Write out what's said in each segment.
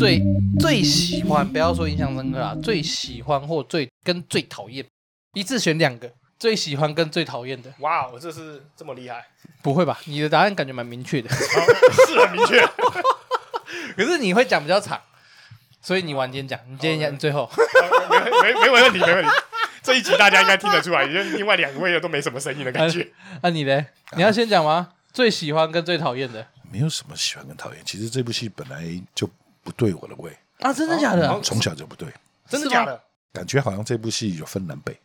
最最喜欢，不要说印象深刻啊，最喜欢或最跟最讨厌，一次选两个，最喜欢跟最讨厌的。哇，我这是这么厉害？不会吧？你的答案感觉蛮明确的，是很明确。可是你会讲比较长，所以你晚点讲，你今天讲最后，没没没问题，没问题。这一集大家应该听得出来，因为另外两位都没什么声音的感觉。那你呢？你要先讲吗？最喜欢跟最讨厌的？没有什么喜欢跟讨厌，其实这部戏本来就不对我的胃啊！真的假的？从小就不对，真的假的？感觉好像这部戏有分南北，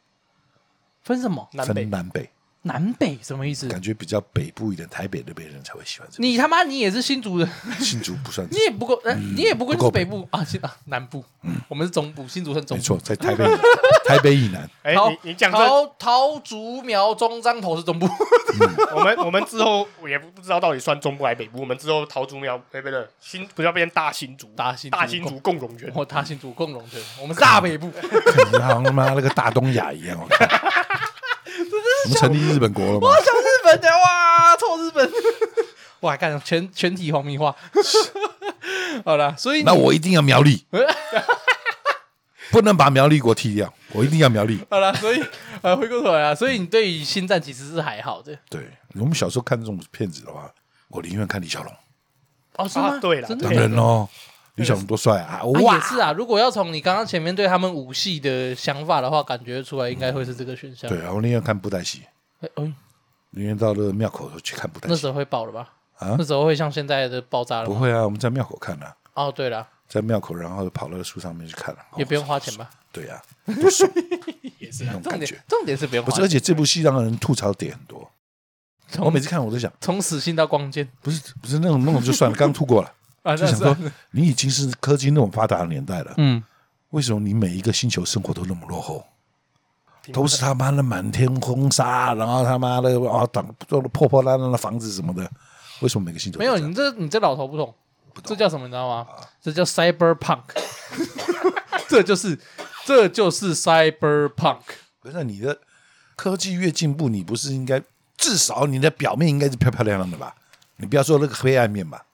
分什么？分南北。南北什么意思？感觉比较北部一点，台北那边人才会喜欢这个。你他妈，你也是新竹人？新竹不算，你也不够，你也不够北部啊，啊，南部。嗯，我们是中部，新竹算中部。没错，在台北，台北以南。哎，你你讲桃桃竹苗中彰头是中部。我们我们之后也不不知道到底算中部还是北部。我们之后桃竹苗北北的新不是要变大新竹，大新大新竹共荣圈或大新竹共荣圈。我们是大北部，你好像他妈那个大东亚一样。我 们成立日本国了吗？我想日本的哇，臭日本！我还干全全体黄明化。好了，所以那我一定要苗栗，不能把苗栗国踢掉，我一定要苗栗。好了，所以呃，回过头来啊，所以你对于星战其实是还好的。对，我们小时候看这种片子的话，我宁愿看李小龙。哦，是吗？对了，当然喽。李小龙多帅啊！哇，也是啊。如果要从你刚刚前面对他们武戏的想法的话，感觉出来应该会是这个选项。对啊，我宁愿看布袋戏。嗯，宁愿到那个庙口去看布袋戏。那时候会爆了吧？啊，那时候会像现在的爆炸了？不会啊，我们在庙口看的。哦，对了，在庙口，然后跑到树上面去看了，也不用花钱吧？对呀，也是那种感觉。重点是不用花钱。不是，而且这部戏让人吐槽点很多。我每次看我都想，从死心到光剑，不是不是那种那种就算了，刚吐过了。啊，就想说，你已经是科技那么发达的年代了，嗯，为什么你每一个星球生活都那么落后？都是他妈的满天风沙，然后他妈的啊，挡做了破破烂烂的房子什么的，为什么每个星球没有？你这你这老头不懂，这叫什么？你知道吗？这叫 cyberpunk，这就是这就是 cyberpunk。不是你的科技越进步，你不是应该至少你的表面应该是漂漂亮亮的吧？你不要说那个黑暗面吧。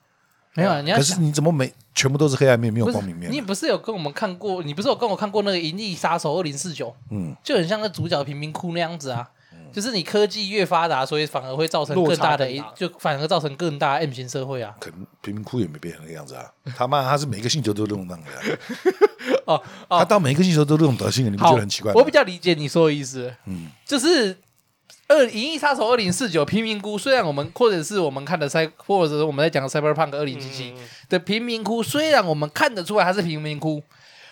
没有啊，你要可是你怎么没全部都是黑暗面，没有光明面？你不是有跟我们看过？你不是有跟我看过那个《银翼杀手二零四九》？嗯，就很像那主角贫民窟那样子啊。就是你科技越发达，所以反而会造成更大的，就反而造成更大的 M 型社会啊。可能贫民窟也没变成那个样子啊。他妈，他是每个星球都这种样子。哦，他到每一个星球都这种德性，你不觉得很奇怪吗？我比较理解你说的意思。嗯，就是。二《银翼杀手二零四九》贫民窟，虽然我们或者是我们看的赛，或者是我们在讲的 Cyberpunk 二零七七的贫民窟，虽然我们看得出来它是贫民窟，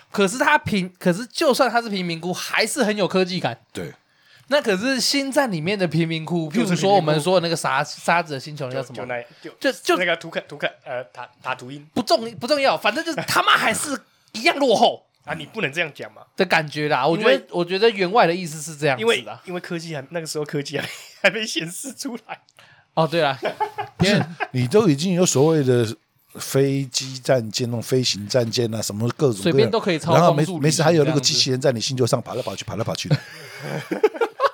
可是它贫，可是就算它是贫民窟，还是很有科技感。对，那可是星战里面的贫民窟，譬如说我们说的那个沙沙子的星球，那叫什么？就那，就就就那个图克图克呃塔塔图因不重不重要，反正就是他妈还是一样落后。啊，你不能这样讲嘛的感觉啦。我觉得，我觉得员外的意思是这样子的，因为因为科技还那个时候科技还还没显示出来。哦，对了，不是你都已经有所谓的飞机战舰、那种飞行战舰啊，什么各种随便都可以操然后没没事，还有那个机器人在你星球上跑来跑去、跑来跑去的。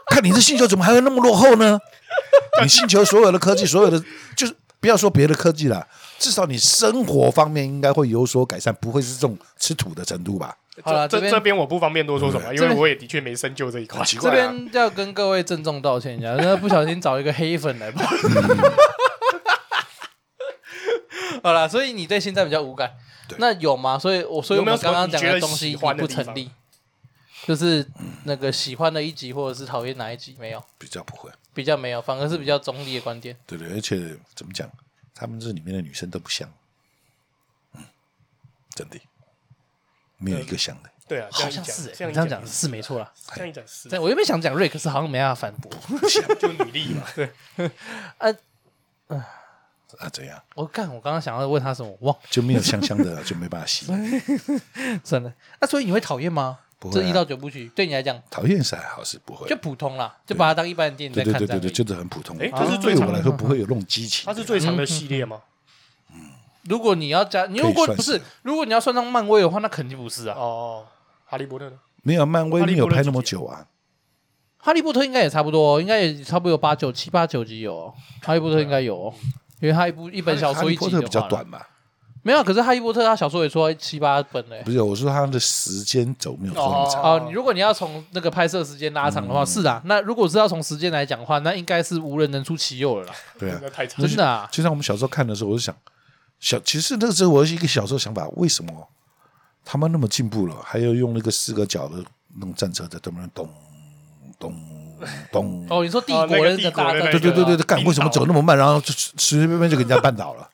看你这星球怎么还会那么落后呢？你星球所有的科技，所有的就是不要说别的科技了，至少你生活方面应该会有所改善，不会是这种吃土的程度吧？好了，这这边我不方便多说什么，因为我也的确没深究这一块。这边要跟各位郑重道歉一下，那不小心找一个黑粉来吧。好了，所以你对现在比较无感，那有吗？所以，我所以我们刚刚讲的东西不成立，就是那个喜欢的一集或者是讨厌哪一集没有？比较不会，比较没有，反而是比较中立的观点。对对，而且怎么讲，他们这里面的女生都不像，嗯，真的。没有一个像的，对啊，好像是这样讲是没错啦。这样讲是，我原本想讲瑞，克是好像没办法反驳，就努力嘛。对，啊 啊，怎样？我看我刚刚想要问他什么，忘，就没有香香的，就没办法吸。真的？那所以你会讨厌吗？不会。这一到九部曲对你来讲，讨厌是还好，是不会，就普通啦，就把它当一般的电影在看。对对对对，就是很普通。哎，这是对我来说不会有那种激情。它是最长的系列吗？如果你要加，你如果不是，如果你要算上漫威的话，那肯定不是啊。哦，哈利波特呢？没有漫威没有拍那么久啊。哈利波特应该也差不多，应该也差不多有八九七八九集有。哈利波特应该有，因为他一部一本小说一集比较短嘛？没有，可是哈利波特他小说也出七八本嘞。不是，我说他的时间轴没有这么长。哦，你如果你要从那个拍摄时间拉长的话，是啊。那如果是要从时间来讲的话，那应该是无人能出其右了啦。对啊，太长。真的啊，就像我们小时候看的时候，我就想，小其实那个时候我是一个小时候想法，为什么他们那么进步了，还要用那个四个角的那种战车在这边咚咚。咚！哦，你说帝国人的大战，对对对对对，干为什么走那么慢，然后就随随便便就给人家绊倒了？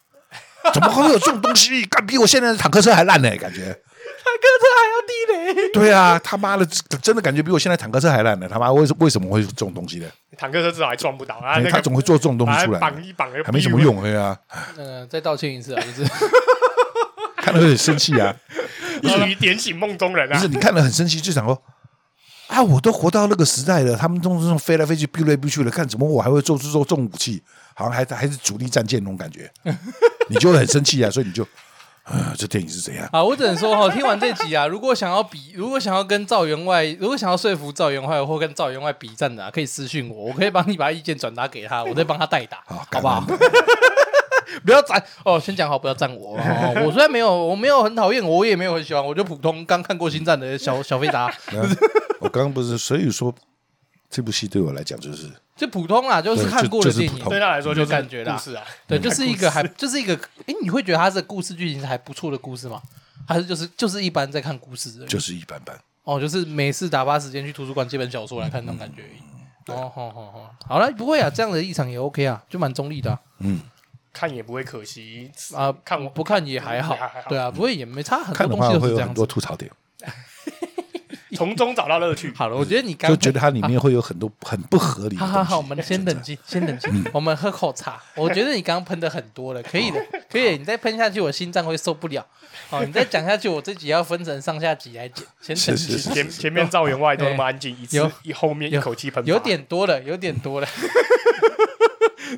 怎么会有这种东西？干比我现在的坦克车还烂呢？感觉坦克车还要地雷？对啊，他妈的，真的感觉比我现在坦克车还烂呢！他妈为什为什么会有这种东西呢？坦克车至少还撞不倒啊！他总会做这种东西出来，绑一绑还没什么用，对啊。嗯，再道歉一次啊，就是 看得很生气啊，一语点醒梦中人啊！不是你看了很生气，就想说。啊！我都活到那个时代了，他们都是这种飞来飞去、避来避去的，看怎么我还会做出这种武器？好像还还是主力战舰那种感觉，你就会很生气啊！所以你就，啊，这电影是怎样？啊，我只能说哈，听完这集啊，如果想要比，如果想要跟赵员外，如果想要说服赵员外或跟赵员外比战的，啊，可以私信我，我可以帮你把意见转达给他，我再帮他代打，好，好不好？不要赞哦，先讲好，不要赞我哦。我虽然没有，我没有很讨厌，我也没有很喜欢，我就普通刚看过《星战》的小小飞达。我刚刚不是，所以说这部戏对我来讲就是就普通啦，就是看过的电影，对他来说就感觉啦。是啊，对，就是一个还就是一个，哎，你会觉得它这个故事剧情是还不错的故事吗？还是就是就是一般在看故事的？就是一般般。哦，就是每次打发时间去图书馆借本小说来看那种感觉而已。哦，好好好，好了，不会啊，这样的立场也 OK 啊，就蛮中立的。嗯。看也不会可惜啊，看我不看也还好，对啊，不会也没差，很多东西都是这样子。很多吐槽点，从中找到乐趣。好了，我觉得你刚就觉得它里面会有很多 很不合理。好好好，我们先冷静，先冷静，我们喝口茶。我觉得你刚刚喷的很多了，可以的，可以。你再喷下去，我心脏会受不了。好，你再讲下去，我自己要分成上下集来剪。先冷静。前前面赵员外都那么安静，一次一后面一口气喷，有点多了，有点多了。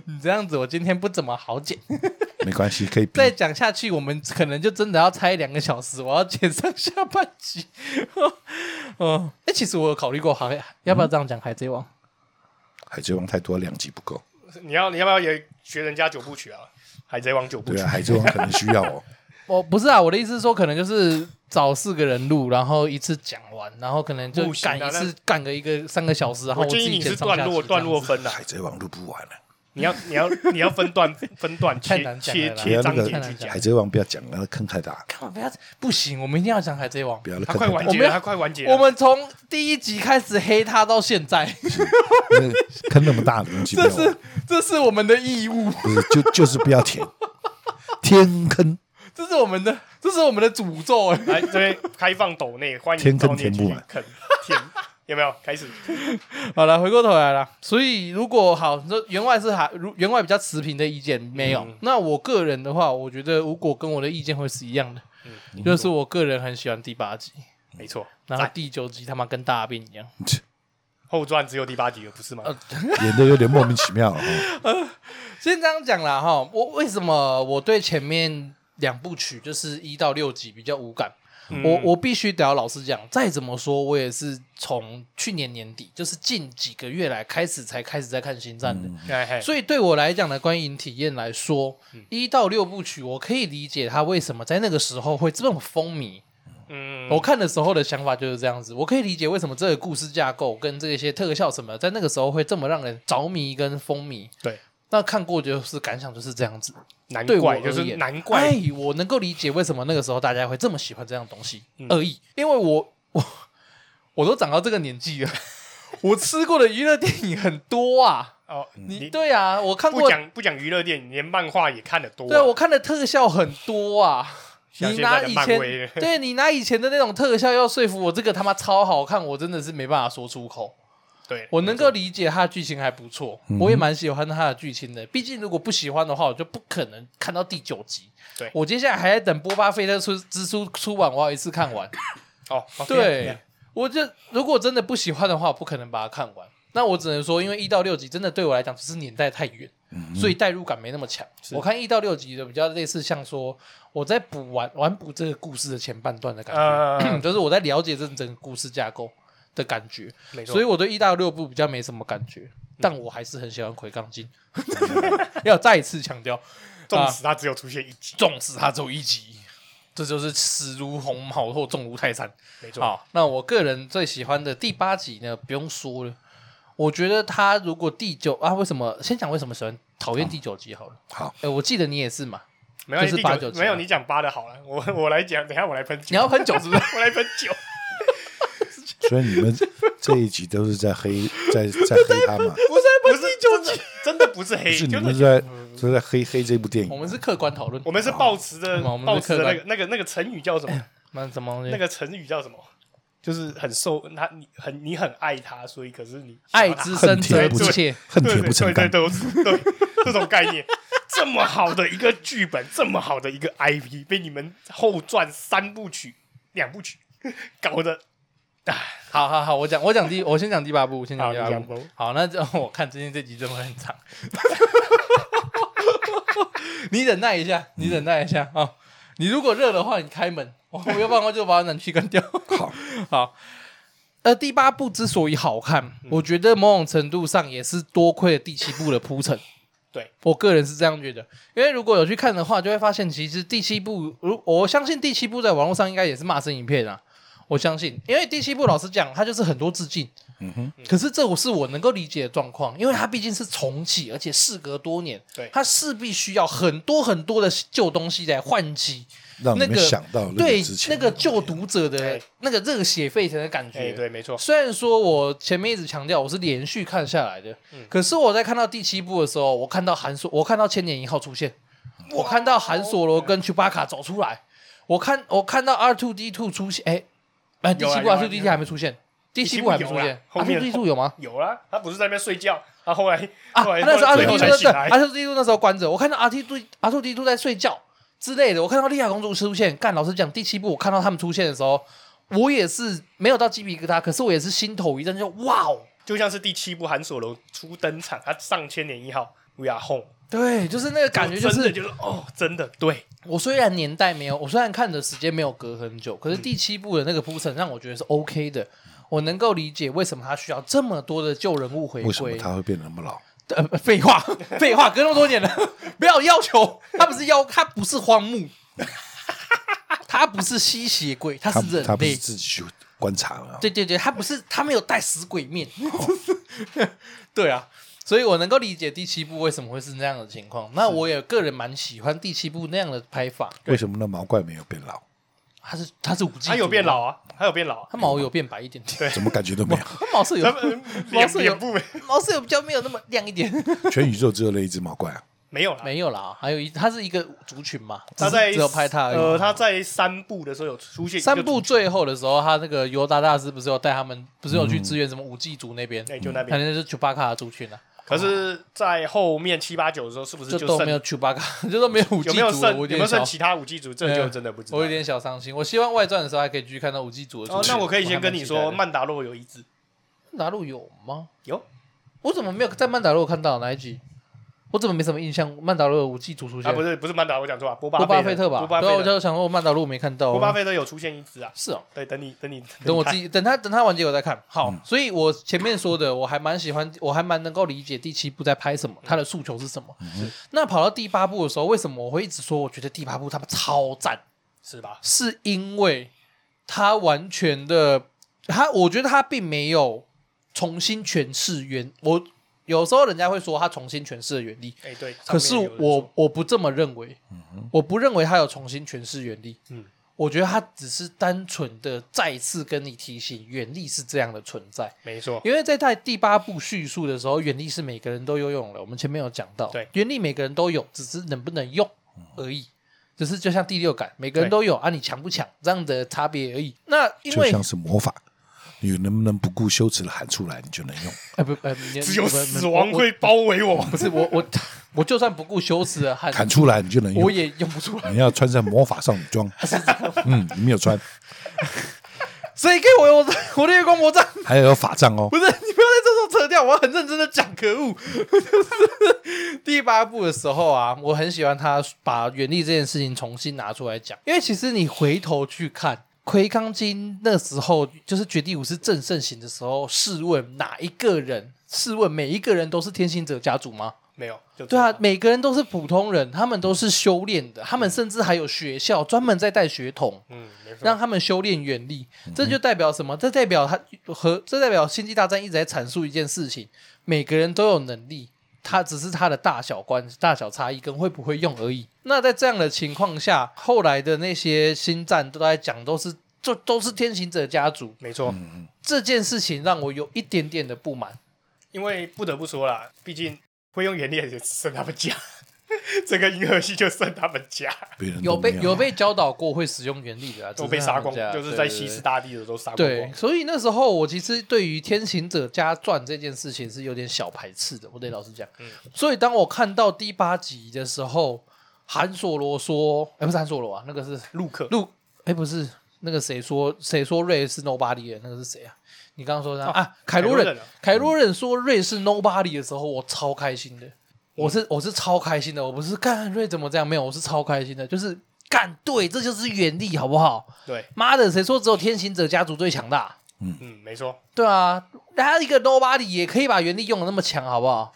你这样子，我今天不怎么好剪。没关系，可以再讲下去，我们可能就真的要拆两个小时。我要剪上下半集。哦，哎，其实我有考虑过，好，要不要这样讲《海贼王》？《海贼王》太多，两集不够。你要，你要不要也学人家九部曲啊？《海贼王》九部曲，对啊，《海贼王》可能需要哦。我 不是啊，我的意思是说，可能就是找四个人录，然后一次讲完，然后可能就赶一次，赶个一个三个小时，然后我自己剪上下集。段落分的，《海贼王》录不完了。你要 你要你要分段分段切切切章节去讲。海贼王不要讲，那个坑太大。干嘛不要？不行，我们一定要讲海贼王。不要了，快完结了，快完结了。我们从第一集开始黑他到现在，坑那么大的东西，这是这是我们的义务。不是，就就是不要填天坑，这是我们的这是我们的诅咒。来这边开放斗内，欢迎天坑填不满，坑填。有没有开始？好了，回过头来了。所以如果好，说员外是还如员外比较持平的意见没有？嗯、那我个人的话，我觉得如果跟我的意见会是一样的，嗯、就是我个人很喜欢第八集，没错。然后第九集他妈跟大便一样，后传只有第八集了，不是吗？演的有点莫名其妙。先这样讲了哈，我为什么我对前面两部曲就是一到六集比较无感？我我必须得要老实讲，再怎么说，我也是从去年年底，就是近几个月来开始才开始在看星战的，嗯、所以对我来讲的观影体验来说，一、嗯、到六部曲，我可以理解他为什么在那个时候会这么风靡。嗯，我看的时候的想法就是这样子，我可以理解为什么这个故事架构跟这些特效什么，在那个时候会这么让人着迷跟风靡。对。那看过就是感想就是这样子，难怪就是难怪，哎，我能够理解为什么那个时候大家会这么喜欢这样东西而已，因为我我我都长到这个年纪了，我吃过的娱乐电影很多啊。哦，你对啊，我看过不讲不讲娱乐电影，连漫画也看得多。对，我看的特效很多啊。你拿以前对你拿以前的那种特效要说服我这个他妈超好看，我真的是没办法说出口。对，我能够理解他的剧情还不错，我也蛮喜欢他的剧情的。毕竟如果不喜欢的话，我就不可能看到第九集。对，我接下来还在等波巴菲特出之书出完，我要一次看完。哦，对我就如果真的不喜欢的话，我不可能把它看完。那我只能说，因为一到六集真的对我来讲只是年代太远，所以代入感没那么强。我看一到六集的比较类似像说我在补完完补这个故事的前半段的感觉，呃、就是我在了解这整个故事架构。的感觉，没错，所以我对一到六部比较没什么感觉，但我还是很喜欢魁杠金。要再一次强调，纵使他只有出现一集，纵使他只有一集，这就是死如鸿毛或重如泰山。没错。好，那我个人最喜欢的第八集呢，不用说了。我觉得他如果第九啊，为什么先讲为什么喜欢讨厌第九集好了。好，哎，我记得你也是嘛，没有八九集，没有你讲八的好了，我我来讲，等下我来喷酒，你要喷九是不是？我来喷酒。所以你们 这一集都是在黑，在在黑他嘛？不是不是第九集，真的不是黑，是你们在都在黑黑这部电影。我们是客观讨论，我们是抱持的，抱持的那个那个那个成语叫什么？那什么？那个成语叫什么？就是很受他，你很你很爱他，所以可是你爱之深责不切，恨铁不成钢，对对对，对这种概念，这么好的一个剧本，这么好的一个 IP，被你们后传三部曲、两部曲搞得，哎，好好好，我讲我讲第，我先讲第八部，先讲第八部。好，那就我看今天这集真的很长，你忍耐一下，你忍耐一下啊！你如果热的话，你开门。我没有办法，就把暖气关掉。好，好。呃，第八部之所以好看，嗯、我觉得某种程度上也是多亏了第七部的铺陈。对，我个人是这样觉得，因为如果有去看的话，就会发现其实第七部，如我相信第七部在网络上应该也是骂声一片啊。我相信，因为第七部老实讲，它就是很多致敬。嗯哼。可是这我是我能够理解的状况，因为它毕竟是重启，而且事隔多年，对，它势必需要很多很多的旧东西来唤起。那个想到那个对那个旧读者的那个热血沸腾的感觉，对，没错。虽然说我前面一直强调我是连续看下来的，可是我在看到第七部的时候，我看到韩索，我看到千年一号出现，我看到韩索罗跟丘巴卡走出来，我看我看到 R two D two 出现，哎哎，第七部 R2D2 还没出现，第七部还没出现，R2D2 有吗？有啊，他不是在那边睡觉，他后来啊，那时候 R2D2 对，R2D2 那时候关着，我看到 R2D2 R2D2 在睡觉。之类的，我看到莉亚公主出现，干老实讲，第七部我看到他们出现的时候，我也是没有到鸡皮疙瘩，可是我也是心头一震，就哇哦，就像是第七部韩索罗初登场，他上千年一号，We are home，对，就是那个感觉，就是就是哦，真的，对我虽然年代没有，我虽然看的时间没有隔很久，可是第七部的那个铺陈让我觉得是 OK 的，我能够理解为什么他需要这么多的旧人物回归，为什么他会变得那么老。呃，废话，废话，隔那么多年了，不要要求他不是要，他不是荒木，他不是吸血鬼，他是人类，他不是自己去观察了。对对对，他不是，他没有带死鬼面。哦、对啊，所以我能够理解第七部为什么会是那样的情况。那我也个人蛮喜欢第七部那样的拍法。为什么那毛怪没有变老？他是他是五 G，，他有变老啊，他有变老，他毛有变白一点点，对，怎么感觉都没有，他毛色有，毛色有 毛色有比较没有那么亮一点。全宇宙只有那一只毛怪啊？没有啦，没有啦，还有一，它是一个族群嘛，他在只有拍他，呃，他在三部的时候有出现，三部最后的时候，他那个尤达大师不是有带他们，不是有去支援什么五 G 族那边，哎，就那边，反正就是丘巴卡的族群啊。可是，在后面七八九的时候，是不是就都没有丘巴卡，就都没有五 G 组？有没有剩？有没有剩其他五 G 组？这就真的不知道。我有点小伤心。我希望外传的时候还可以继续看到五 G 组的。哦，那我可以先跟你说，曼达洛有一只。曼达洛有吗？有。我怎么没有在曼达洛看到哪一集？我怎么没什么印象？曼达洛的武器组出现啊？不是不是曼达洛，我讲错了，波巴菲特吧？对，我就想说曼达洛没看到。波巴菲特有出现一只啊？是哦，对，等你等你等我自己等他等他完结我再看好。所以我前面说的我还蛮喜欢，我还蛮能够理解第七部在拍什么，他的诉求是什么。那跑到第八部的时候，为什么我会一直说我觉得第八部他们超赞？是吧？是因为他完全的他，我觉得他并没有重新诠释原我。有时候人家会说他重新诠释了原力，哎，对。可是我我不这么认为，我不认为他有重新诠释原力。嗯，我觉得他只是单纯的再次跟你提醒原力是这样的存在。没错，因为在在第八部叙述的时候，原力是每个人都有用的。我们前面有讲到，对，原力每个人都有，只是能不能用而已。只是就像第六感，每个人都有啊，你强不强这样的差别而已。那因为就像是魔法。你能不能不顾羞耻的喊出来，你就能用？哎不，哎，只有死亡会包围我。不是我我我就算不顾羞耻的喊喊出来，你就能用。我也用不出来。你要穿上魔法少女装。嗯，你没有穿。谁给我我我的月光魔杖？还有法杖哦。不是，你不要在这时候扯掉，我要很认真的讲。可恶！就 是第八部的时候啊，我很喜欢他把原力这件事情重新拿出来讲，因为其实你回头去看。魁珈金那时候就是绝地武士正盛行的时候，试问哪一个人？试问每一个人都是天行者家族吗？没有。对啊，每个人都是普通人，他们都是修炼的，他们甚至还有学校专门在带学童，嗯，让他们修炼原力。这就代表什么？这代表他和这代表星际大战一直在阐述一件事情：每个人都有能力，他只是他的大小关大小差异跟会不会用而已。那在这样的情况下，后来的那些星战都在讲，都是就都是天行者家族，没错。这件事情让我有一点点的不满。因为不得不说啦，毕竟会用原力的只剩他们家，整个银河系就剩他们家。有被有被教导过会使用原力的，都被杀光，就是在西斯大帝的都杀光。对，所以那时候我其实对于天行者加传这件事情是有点小排斥的，我得老实讲。嗯，所以当我看到第八集的时候，韩索罗说：“哎，不是韩索罗啊，那个是陆克。陆哎，不是那个谁说谁说瑞是 Nobody 的那个是谁啊？”你刚刚说的啊，凯罗人，凯罗人说瑞是 nobody 的时候，我超开心的，我是我是超开心的，我不是干瑞怎么这样，没有，我是超开心的，就是干对，这就是原力，好不好？对，妈的，谁说只有天行者家族最强大？嗯嗯，没错，对啊，他一个 nobody 也可以把原力用的那么强，好不好？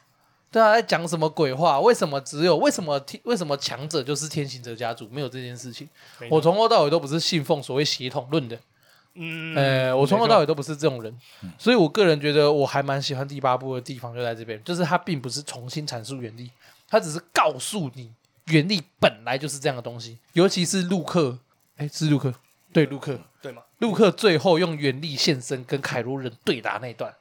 对啊，在讲什么鬼话？为什么只有为什么天为什么强者就是天行者家族？没有这件事情，我从头到尾都不是信奉所谓血统论的。嗯，呃，我从头到尾都不是这种人，嗯、所以我个人觉得我还蛮喜欢第八部的地方就在这边，就是它并不是重新阐述原力，它只是告诉你原力本来就是这样的东西。尤其是陆克，哎，是陆克，对，陆克，对吗？陆克最后用原力现身跟凯罗人对打那段，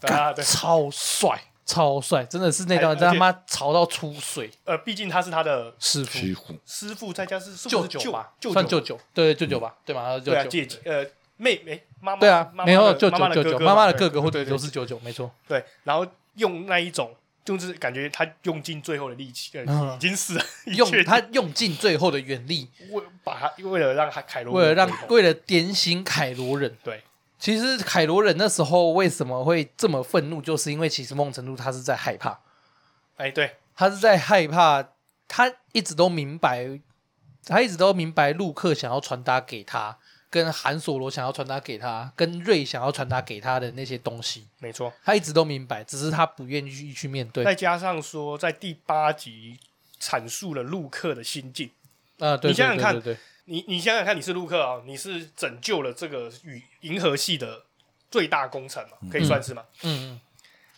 啊，对，超帅，超帅，真的是那段真他妈潮到出水。呃，毕竟他是他的师傅，师傅，在家是舅舅吧，算舅舅，对，舅舅吧，对吗？舅舅，姐姐，呃。妹妹，妈妈对啊，没有舅舅舅舅，妈妈的哥哥或者都是舅舅，没错。对，然后用那一种，就是感觉他用尽最后的力气，已经死了，用他用尽最后的原力，为把他为了让他凯罗，为了让为了点醒凯罗人。对，其实凯罗人那时候为什么会这么愤怒，就是因为其实某种程度他是在害怕。哎，对，他是在害怕，他一直都明白，他一直都明白陆克想要传达给他。跟韩索罗想要传达给他，跟瑞想要传达给他的那些东西，没错，他一直都明白，只是他不愿意去去面对。再加上说，在第八集阐述了陆克的心境。啊，对，你想想看，你你想想看，你是陆克啊，你是拯救了这个与银河系的最大功臣嘛，可以算是吗？嗯嗯，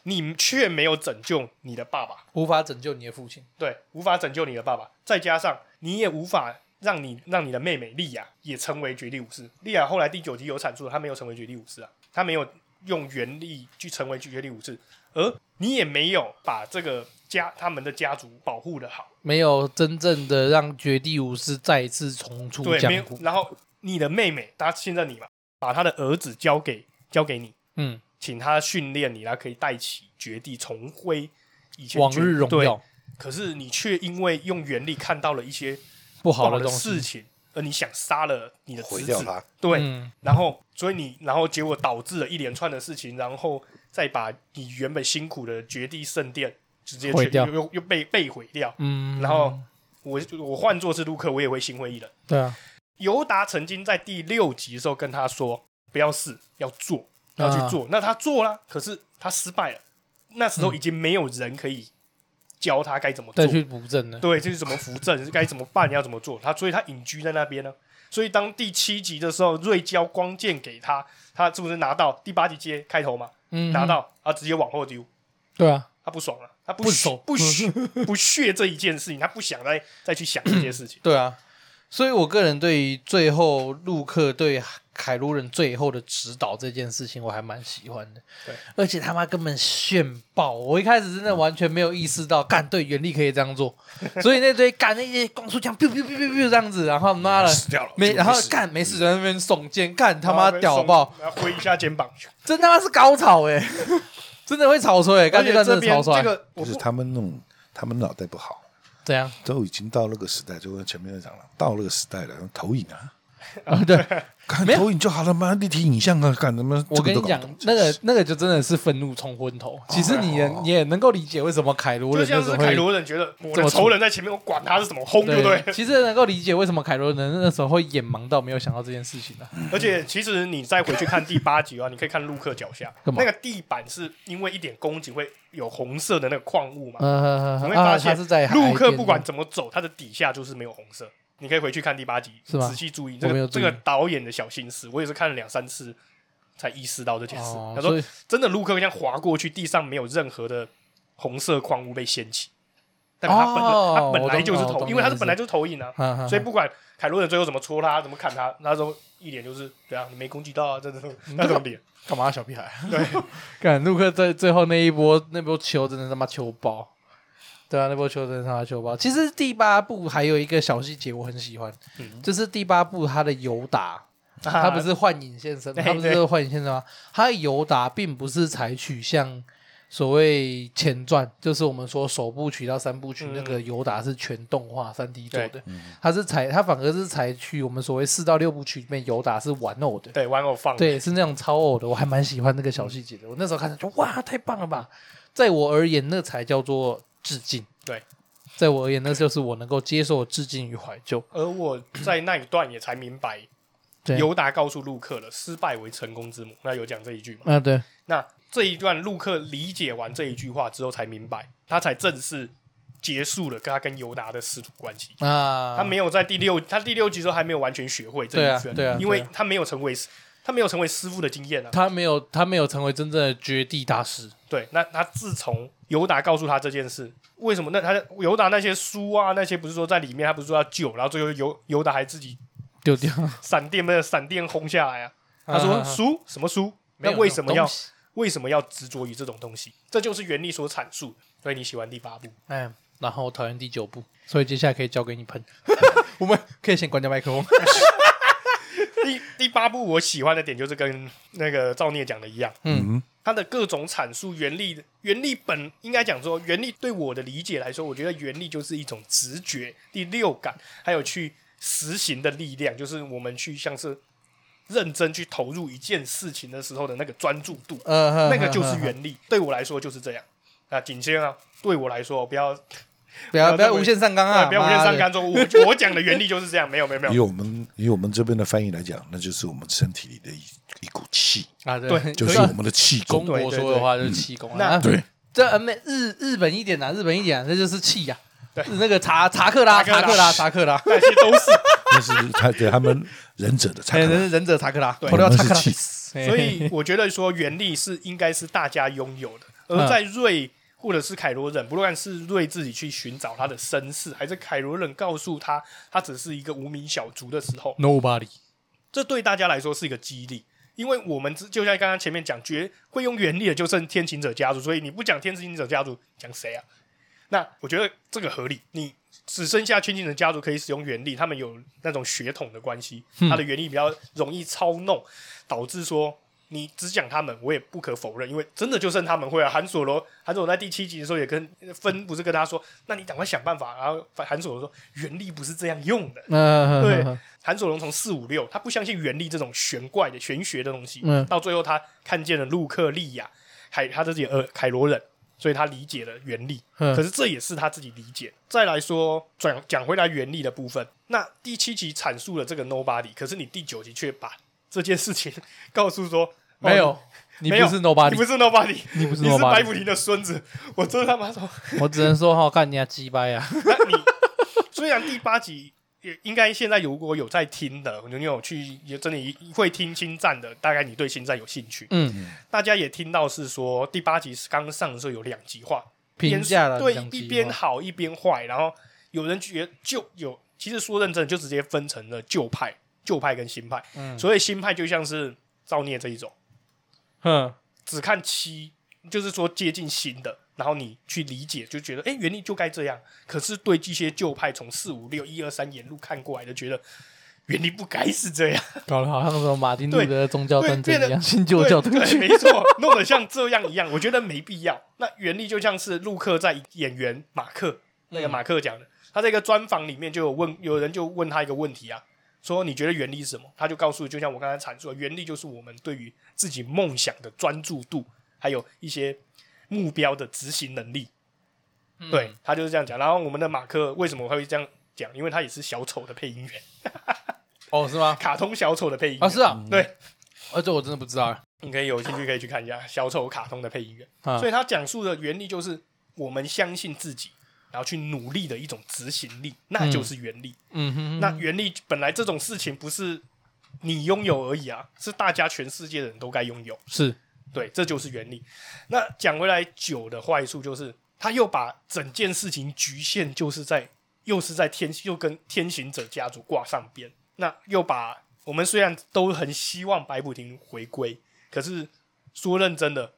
你却没有拯救你的爸爸，无法拯救你的父亲，对，无法拯救你的爸爸，再加上你也无法。让你让你的妹妹莉亚也成为绝地武士。莉亚后来第九集有阐述，她没有成为绝地武士啊，她没有用原力去成为绝地武士，而你也没有把这个家他们的家族保护的好，没有真正的让绝地武士再一次重出江湖。然后你的妹妹，她信任你嘛，把她的儿子交给交给你，嗯，请他训练你，然后可以带起绝地重挥以前往日荣耀。可是你却因为用原力看到了一些。不好的事情，而你想杀了你的侄子，对，嗯、然后所以你，然后结果导致了一连串的事情，然后再把你原本辛苦的绝地圣殿直接毁掉，又又，又被被毁掉。嗯，然后我我换作是卢克，我也会心灰意冷。对啊，尤达曾经在第六集的时候跟他说：“不要试，要做，要去做。啊”那他做了，可是他失败了。那时候已经没有人可以。教他该怎么做，再去扶正呢？对，这是怎么扶正，该怎么办？你要怎么做？他所以，他隐居在那边呢。所以，当第七集的时候，瑞交光剑给他，他是不是拿到？第八集接开头嘛，嗯，拿到他，直接往后丢。对啊，他不爽了，他不爽，不，不屑这一件事情，他不想再再去想这件事情。对啊，所以我个人对于最后陆克对。凯卢人最后的指导这件事情，我还蛮喜欢的。对，而且他妈根本炫爆！我一开始真的完全没有意识到，干对原力可以这样做，所以那堆干那些光速枪，咻咻咻咻咻这样子，然后妈的 死掉了，没，然后干没事在那边耸肩，干他妈屌爆，挥一下肩膀，真他妈是高潮哎，真的会潮吹哎，感觉真的超帅。这个就是他们弄，他们脑袋不好，怎样？都已经到那个时代，就跟前面讲了，到那个时代了，投影啊。啊，对，看投影就好了嘛，立体影像啊，干什么？我跟你讲，那个那个就真的是愤怒冲昏头。其实你也你也能够理解为什么凯罗人就像是凯罗人觉得我的仇人在前面，我管他是怎么轰，对不对？其实能够理解为什么凯罗人那时候会眼盲到没有想到这件事情的。而且其实你再回去看第八集啊，你可以看陆克脚下那个地板是因为一点攻击会有红色的那个矿物嘛？你会发现陆克不管怎么走，它的底下就是没有红色。你可以回去看第八集，是仔细注意这个这个导演的小心思。我也是看了两三次才意识到这件事。他说：“真的，陆克这样滑过去，地上没有任何的红色矿物被掀起，但他本他本来就是投，因为他是本来就是投影啊，所以不管凯罗人最后怎么戳他，怎么砍他，那时候一脸就是对啊，你没攻击到啊，真的那种脸，干嘛小屁孩？对，看陆克在最后那一波那波球，真的他妈球爆。”对啊，那波球真的他球包。其实第八部还有一个小细节我很喜欢，嗯、就是第八部他的尤达，他不是幻影现身，啊、他不是幻影现身吗？他的尤达并不是采取像所谓前传，就是我们说首部曲到三部曲、嗯、那个尤达是全动画三 D 做的，他是采他反而是采取我们所谓四到六部曲里面尤达是玩偶的，对玩偶放，对是那种超偶的，我还蛮喜欢那个小细节的。我那时候看着就哇，太棒了吧！在我而言，那才叫做。致敬，对，在我而言，那就是我能够接受的致敬与怀旧。而我在那一段也才明白，尤达告诉陆克了，失败为成功之母。那有讲这一句吗？啊，对。那这一段陆克理解完这一句话之后，才明白，他才正式结束了跟他跟尤达的师徒关系啊。他没有在第六，他第六集时候还没有完全学会这一圈，对啊，因为他没有成为。他没有成为师傅的经验啊，他没有，他没有成为真正的绝地大师。对，那他自从尤达告诉他这件事，为什么？那他尤达那些书啊，那些不是说在里面，他不是说要救，然后最后尤尤达还自己丢掉，闪电没有闪电轰下来啊？他说书什么书？那为什么要为什么要执着于这种东西？这就是原力所阐述。所以你喜欢第八部，嗯，然后讨厌第九部，所以接下来可以交给你喷。我们可以先关掉麦克风。第第八部我喜欢的点就是跟那个赵聂讲的一样，嗯，他的各种阐述原力，原力本应该讲说，原力对我的理解来说，我觉得原力就是一种直觉、第六感，还有去实行的力量，就是我们去像是认真去投入一件事情的时候的那个专注度，呃，那个就是原力。对我来说就是这样。那紧接着对我来说，不要。不要不要无限上纲啊！不要无限上纲，说我我讲的原理就是这样，没有没有没有。以我们以我们这边的翻译来讲，那就是我们身体里的一一股气啊，对，就是我们的气功。中国说的话就是气功。那对，这美日日本一点呐，日本一点，那就是气呀。对，那个查查克拉，查克拉，查克拉，那些都是，那是他给他们忍者的查克拉，忍者查克拉，对，那是气。所以我觉得说原力是应该是大家拥有的，而在瑞。或者是凯罗人，不论是瑞自己去寻找他的身世，还是凯罗人告诉他他只是一个无名小卒的时候，Nobody，这对大家来说是一个激励，因为我们就像刚刚前面讲，绝会用原力的就剩天行者家族，所以你不讲天行者家族，讲谁啊？那我觉得这个合理，你只剩下天行者家族可以使用原力，他们有那种血统的关系，他的原力比较容易操弄，导致说。你只讲他们，我也不可否认，因为真的就剩他们会啊。韩索罗，韩索罗在第七集的时候也跟芬不是跟他说，那你赶快想办法。然后韩索罗说，原力不是这样用的。嗯，对。韩索罗从四五六，他不相信原力这种玄怪的玄学的东西。嗯。到最后，他看见了陆克利亚，凯他自己呃凯罗人，所以他理解了原力。嗯。可是这也是他自己理解。再来说转讲回来原力的部分，那第七集阐述了这个 nobody，可是你第九集却把这件事情 告诉说。没有，你不是 nobody，你不是 nobody，你不是 nobody，你是白虎亭的孙子。我真他妈说，我只能说哈，看你家鸡掰呀。那你虽然第八集也应该现在如果有在听的，你有去也真的会听星战的，大概你对星战有兴趣。嗯，大家也听到是说第八集是刚上的时候有两极化评价了，对，一边好一边坏，然后有人觉得就有，其实说认真就直接分成了旧派、旧派跟新派。嗯，所以新派就像是造孽这一种。嗯，只看七，就是说接近新的，然后你去理解，就觉得哎，原力就该这样。可是对这些旧派从四五六一二三沿路看过来的，觉得原力不该是这样，搞得好像说马丁路德的宗教战争一样，新旧教对，没错，弄得像这样一样，我觉得没必要。那原力就像是陆克在演员马克那个马克讲的，嗯、他在一个专访里面就有问，有人就问他一个问题啊，说你觉得原力是什么？他就告诉，就像我刚才阐述的，原力就是我们对于自己梦想的专注度，还有一些目标的执行能力。嗯、对，他就是这样讲。然后我们的马克为什么会这样讲？因为他也是小丑的配音员。哦，是吗？卡通小丑的配音员啊，是啊，对。而、啊、这我真的不知道。你可以有兴趣可以去看一下小丑卡通的配音员。啊、所以他讲述的原力就是我们相信自己。然后去努力的一种执行力，那就是原力。嗯，嗯哼，哼，那原力本来这种事情不是你拥有而已啊，是大家全世界的人都该拥有。是，对，这就是原力。那讲回来，酒的坏处就是，他又把整件事情局限，就是在又是在天，又跟天行者家族挂上边。那又把我们虽然都很希望白普廷回归，可是说认真的，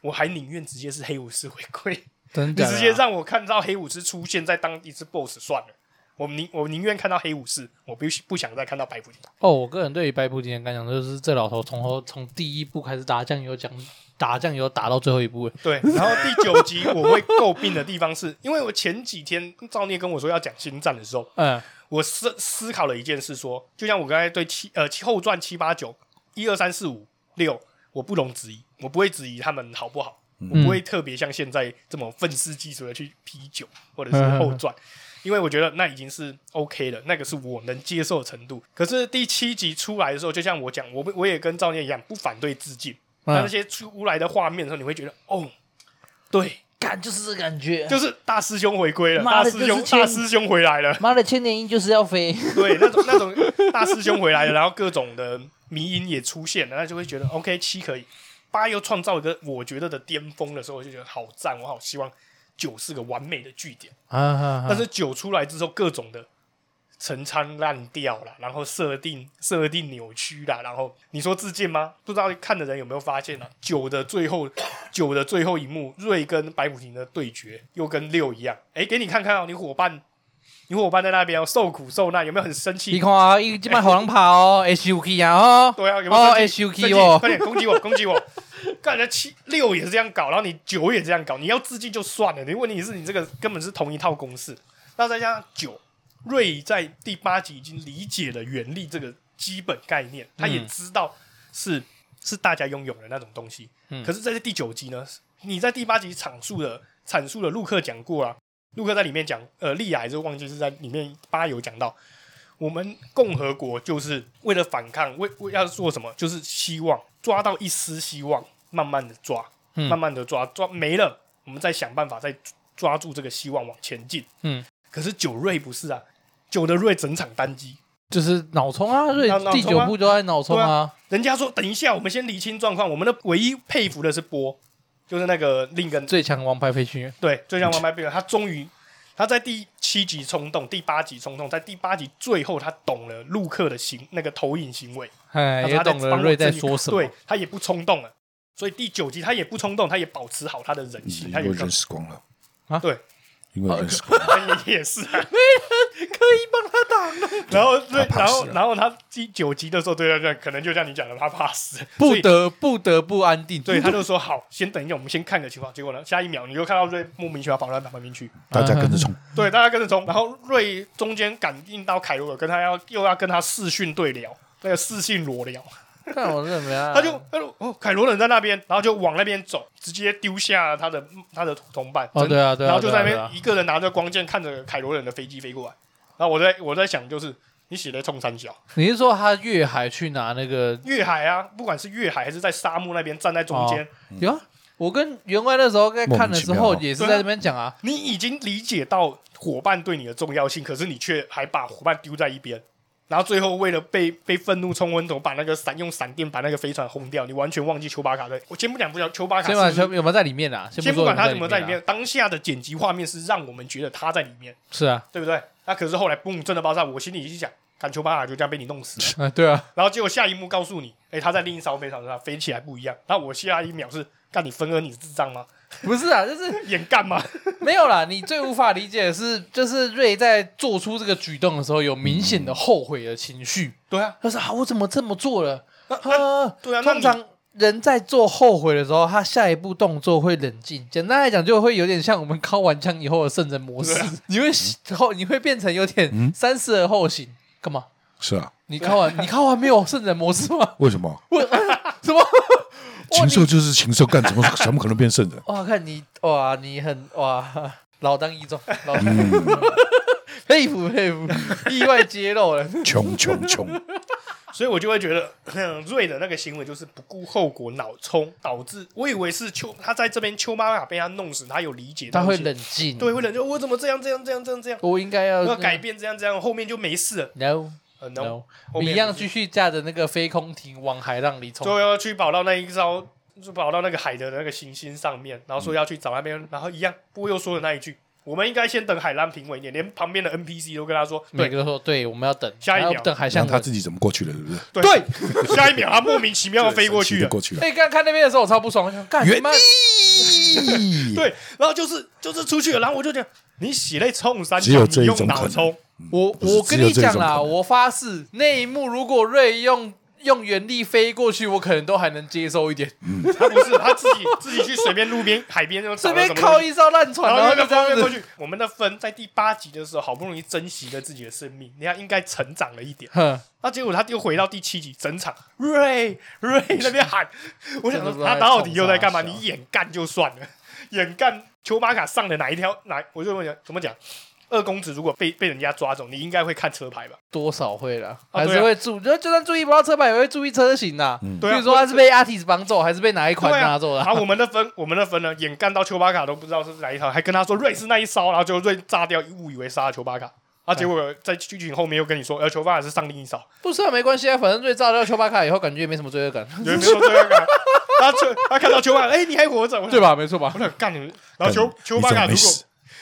我还宁愿直接是黑武士回归。你直接让我看到黑武士出现在当一只 BOSS 算了，我宁我宁愿看到黑武士，我不不想再看到白普廷。哦，我个人对于白普廷的感想就是，这老头从头从第一部开始打酱油讲打酱油打到最后一部。对，然后第九集我会诟病的地方是，因为我前几天赵聂跟我说要讲星战的时候，嗯，我思思考了一件事说，说就像我刚才对七呃后传七八九一二三四五六，我不容置疑，我不会质疑他们好不好。我不会特别像现在这么愤世嫉俗的去批九或者是后传，因为我觉得那已经是 OK 了，那个是我能接受的程度。可是第七集出来的时候，就像我讲，我我也跟赵念一样，不反对致敬，但那些出来的画面的时候，你会觉得哦，对，感就是这感觉，就是大师兄回归了，大师兄大师兄回来了，妈的千年鹰就是要飞，对，那种那种大师兄回来了，然后各种的迷音也出现了，那就会觉得 OK 七可以。八又创造一个我觉得的巅峰的时候，我就觉得好赞，我好希望九是个完美的句点。啊啊啊、但是九出来之后，各种的陈仓烂掉了，然后设定设定扭曲了，然后你说致敬吗？不知道看的人有没有发现呢、啊？九的最后，九的最后一幕，瑞跟白普廷的对决又跟六一样。哎，给你看看哦，你伙伴。你伙伴在那边哦，受苦受难，有没有很生气？你看啊，一今晚好狼跑哦，H U K 啊，哦，对啊，有没有？H U K 哦，快点攻击我，攻击我！刚才 七六也是这样搞，然后你九也这样搞，你要自尽就算了，你问题是你这个根本是同一套公式。那再加上九，瑞在第八集已经理解了原力这个基本概念，他也知道是是大家拥有的那种东西。嗯，可是在这第九集呢，你在第八集阐述的阐述了，陆克讲过了。陆克在里面讲，呃，利亚还是忘记是在里面八有讲到，我们共和国就是为了反抗，为为要做什么，就是希望抓到一丝希望，慢慢的抓，嗯、慢慢的抓，抓没了，我们再想办法再抓住这个希望往前进。嗯，可是九瑞不是啊，九的瑞整场单机就是脑冲啊，瑞第九部就在脑冲啊，啊。人家说等一下，我们先理清状况，我们的唯一佩服的是波。就是那个另一个最强王牌培训员，对，最强王牌培训员，他终于他在第七集冲动，第八集冲动，在第八集最后他懂了陆克的行那个投影行为，哎，也懂了瑞在说什么，对，他也不冲动了，所以第九集他也不冲动，他也保持好他的人性，他也认识光了。啊，对。因为也 也是啊，没人可以帮他挡了。然后对，然后然后他第九集的时候，对对对，可能就像你讲的，他怕死，不得不得不安定。对，他就说好，先等一下，我们先看个情况。结果呢，下一秒你又看到瑞莫名其妙跑到他旁边去，大家跟着冲。对，大家跟着冲。然后瑞中间感应到凯罗尔跟他要又要跟他视讯对聊，那个视讯裸聊。看我怎么样？他就他就哦，凯罗人在那边，然后就往那边走，直接丢下他的他的同伴。哦，对啊，对啊。然后就在那边一个人拿着光剑看着凯罗人的飞机飞过来。然后我在我在想，就是你写的冲三角。你是说他越海去拿那个越海啊？不管是越海还是在沙漠那边站在中间。有啊，我跟员外那时候在看的时候也是在这边讲啊。你已经理解到伙伴对你的重要性，可是你却还把伙伴丢在一边。然后最后为了被被愤怒冲昏头，把那个闪用闪电把那个飞船轰掉，你完全忘记丘巴卡在。我先不讲不讲丘巴卡是是，先把有没有在里面啊？先不管他有没有在里面，当下的剪辑画面是让我们觉得他在里面。是啊，对不对？那可是后来嘣，真的爆炸，我心里一想，看丘巴卡就这样被你弄死了。啊，对啊。然后结果下一幕告诉你，哎，他在另一艘飞船上飞起来不一样。那我下一秒是，干你分割，你是智障吗？不是啊，就是 演干嘛？没有啦，你最无法理解的是，就是瑞在做出这个举动的时候，有明显的后悔的情绪。对啊，他说啊，我怎么这么做了？啊，啊对啊。通常人在做后悔的时候，他下一步动作会冷静。简单来讲，就会有点像我们敲完枪以后的圣人模式，啊、你会后你会变成有点三思而后行。干嘛？是啊。你敲完你敲完没有圣人模式吗？为什么？为什么？禽兽就是禽兽，干怎么 怎么可能变圣人？哇，看你哇，你很哇，老当益壮，佩服佩服，意外揭露了，穷穷穷。所以我就会觉得瑞的那个行为就是不顾后果脑冲，导致我以为是秋他在这边秋妈妈被他弄死，他有理解，他会冷静，对，会冷静。我怎么这样这样这样这样这样？我应该要要改变这样这样，后面就没事了。No no，我一样继续驾着那个飞空艇往海浪里冲，就要去跑到那一艘，就跑到那个海的那个行星上面，然后说要去找那边，然后一样，不过又说了那一句。我们应该先等海浪平稳一点，连旁边的 NPC 都跟他说，每个都说对，我们要等下一秒等海象，他自己怎么过去了，对不对？对，下一秒他莫名其妙的飞过去了，过去了。哎，刚看那边的时候我超不爽，我想干什么？对，然后就是就是出去了，然后我就讲，你洗泪冲三，只有这一种脑冲。我我跟你讲啦，我发誓那一幕如果瑞用。用原力飞过去，我可能都还能接受一点。嗯、他不是他自己自己去随便路边海边那种，随便靠一艘烂船，然后就这样过去。我们的分在第八集的时候，好不容易珍惜了自己的生命，你看应该成长了一点。那结果他又回到第七集，整场瑞瑞 那边喊，我想说他到底又在干嘛？你眼干就算了，眼干丘巴卡上的哪一条？哪？我就问你怎么讲？二公子如果被被人家抓走，你应该会看车牌吧？多少会啦，还是会注，就就算注意不到车牌，也会注意车型呐。比如说他是被阿提斯绑走，还是被哪一款拿走的？好，我们的分，我们的分呢？眼干到丘巴卡都不知道是哪一套，还跟他说瑞士那一烧，然后就瑞炸掉，误以为杀了丘巴卡，啊，结果在剧情后面又跟你说，呃，丘巴卡是上另一烧。不是啊，没关系啊，反正瑞炸掉丘巴卡以后，感觉也没什么罪恶感，没什么罪恶感。他他看到丘巴卡，哎，你还活着，对吧？没错吧？我想干你，然后丘丘巴卡如果。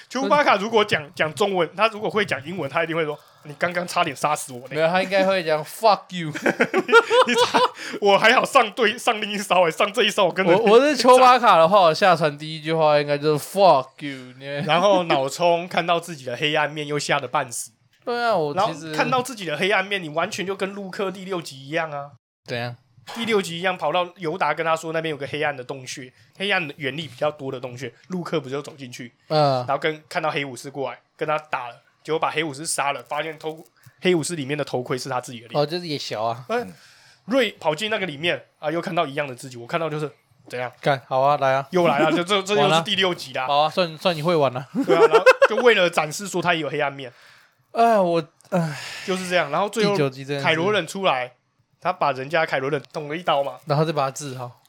丘巴卡如果讲讲中文，他如果会讲英文，他一定会说：“你刚刚差点杀死我。”没有，他应该会讲 “fuck you”。你差，我还好上对上另一艘诶，上这一艘我跟着。我我是丘巴卡的话，我下船第一句话应该就是 “fuck you”。然后脑冲看到自己的黑暗面，又吓得半死。对啊，我然后看到自己的黑暗面，你完全就跟陆克第六集一样啊。怎样？第六集一样，跑到尤达跟他说那边有个黑暗的洞穴，黑暗的原力比较多的洞穴，陆克不就走进去，嗯，然后跟看到黑武士过来跟他打了，结果把黑武士杀了，发现头黑武士里面的头盔是他自己的脸，哦，就是也小啊，嗯，瑞跑进那个里面啊，又看到一样的自己，我看到就是怎样，干好啊，来啊，又来了，就这 这又是第六集啦，好啊，算算你会玩了，对啊，然后就为了展示说他也有黑暗面，哎，我哎。就是这样，然后最后凯罗人出来。他把人家凯伦的捅了一刀嘛，然后再把他治好。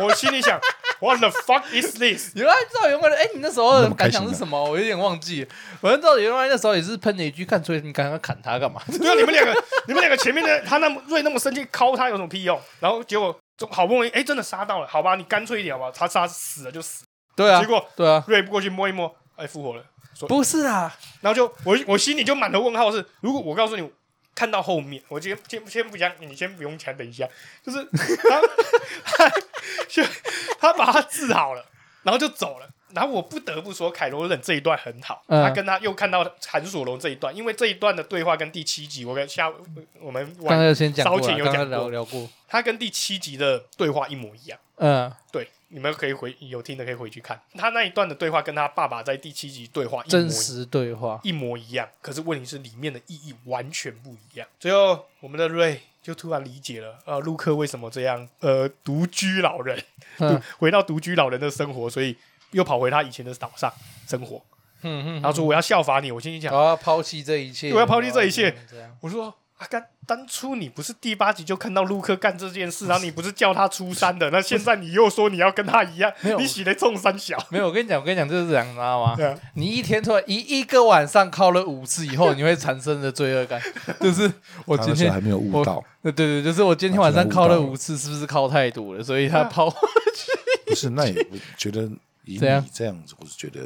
我心里想，What the fuck is this？原来赵员外的，哎，你那时候的感想是什么？我有点忘记。反正赵员外那时候也是喷了一句，看出来你刚刚砍他干嘛？对啊，你们两个，你们两个前面的他那么瑞那么生气，敲他有什么屁用？然后结果好不容易，哎，真的杀到了，好吧，你干脆一点好吧，他杀死了就死。对啊，结果对啊，瑞不过去摸一摸，哎，复活了。不是啊，然后就我我心里就满头问号，是如果我告诉你。看到后面，我先先先不讲，你先不用抢，等一下，就是他 他就他把他治好了，然后就走了。然后我不得不说，凯罗人这一段很好，嗯、他跟他又看到韩索隆这一段，因为这一段的对话跟第七集我跟下我们刚才先讲前有讲过聊聊过，他跟第七集的对话一模一样。嗯，对。你们可以回有听的可以回去看他那一段的对话，跟他爸爸在第七集对话真实对话一模一样。可是问题是里面的意义完全不一样。最后我们的瑞就突然理解了，呃，陆克为什么这样，呃，独居老人，嗯、回到独居老人的生活，所以又跑回他以前的岛上生活。嗯嗯，然后说我要效法你，我心里想，我要抛弃这一切，我要抛弃这一切。我说。干，当初你不是第八集就看到陆克干这件事，然后你不是叫他出山的？那现在你又说你要跟他一样，没有你洗的冲三小？没有，我跟你讲，我跟你讲，就是这样，你知道吗？啊、你一天突然一一个晚上靠了五次以后，你会产生的罪恶感，就是我今天还没有悟到。对对对，就是我今天晚上靠了五次，是不是靠太多了？所以他抛回去。不是，那也觉得。以你这样子，我是觉得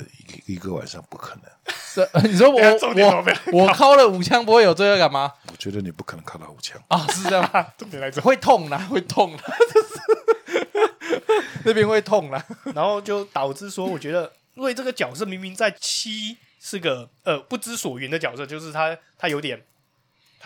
一一个晚上不可能。是 你说我 我我敲了五枪不会有罪恶感吗？我觉得你不可能敲到五枪啊，是这样吗？重点来着，会痛啦，会痛的，那边会痛啦，然后就导致说，我觉得因为这个角色明明在七是个呃不知所云的角色，就是他他有点。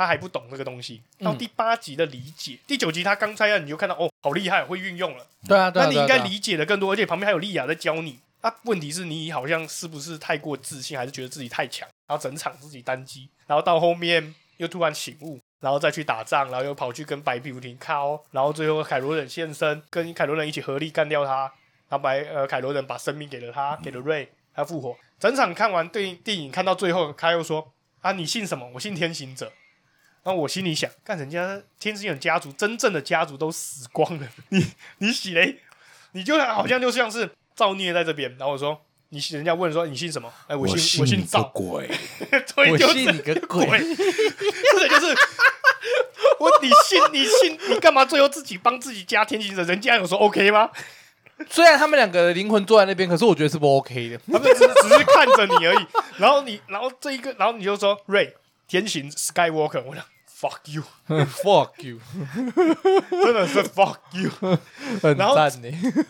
他还不懂这个东西，到第八集的理解，嗯、第九集他刚拆案，你就看到哦，好厉害，会运用了。对啊，对啊，那你应该理解的更多，而且旁边还有莉亚在教你。啊，问题是你好像是不是太过自信，还是觉得自己太强，然后整场自己单机，然后到后面又突然醒悟，然后再去打仗，然后又跑去跟白皮无敌靠，然后最后凯罗人现身，跟凯罗人一起合力干掉他，然后白呃凯罗人把生命给了他，给了瑞，他复活。整场看完电电影看到最后，他又说啊，你信什么？我信天行者。然后我心里想，看人家天行者家族真正的家族都死光了，你你洗嘞？你就好像就像是造孽在这边。然后我说。你人家问说你姓什么？哎，我姓我姓赵鬼，我信你个鬼！或者 就是我你信你信你干嘛？最后自己帮自己加天行者，人家有说 OK 吗？虽然他们两个的灵魂坐在那边，可是我觉得是不 OK 的。他们只只是看着你而已。然后你，然后这一个，然后你就说瑞天行 Skywalker，我想。Fuck you，fuck you，真的是 fuck you，很然后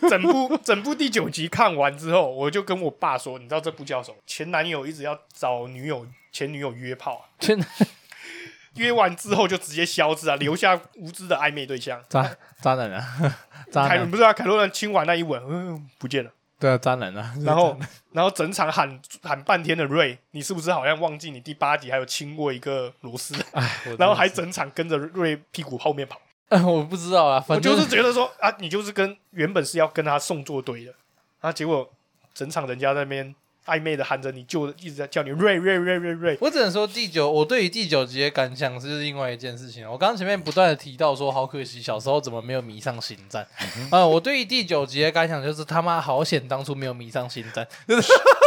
整部整部第九集看完之后，我就跟我爸说，你知道这部叫什么？前男友一直要找女友前女友约炮啊，真的约完之后就直接消失啊，留下无知的暧昧对象，渣渣男啊，渣凯伦不是啊，凯罗人亲完那一吻，嗯，不见了。对啊，渣男啊！然后，然后整场喊喊半天的瑞，你是不是好像忘记你第八集还有亲过一个螺丝？哎，然后还整场跟着瑞屁股后面跑。哎，我不知道啊，反正我就是觉得说啊，你就是跟原本是要跟他送作对的，啊，结果整场人家在那边。暧昧的喊着你，就一直在叫你瑞瑞瑞瑞瑞。我只能说第九，我对于第九集的感想是另外一件事情。我刚刚前面不断的提到说，好可惜小时候怎么没有迷上星战。啊，我对于第九集的感想就是他妈好险当初没有迷上星战。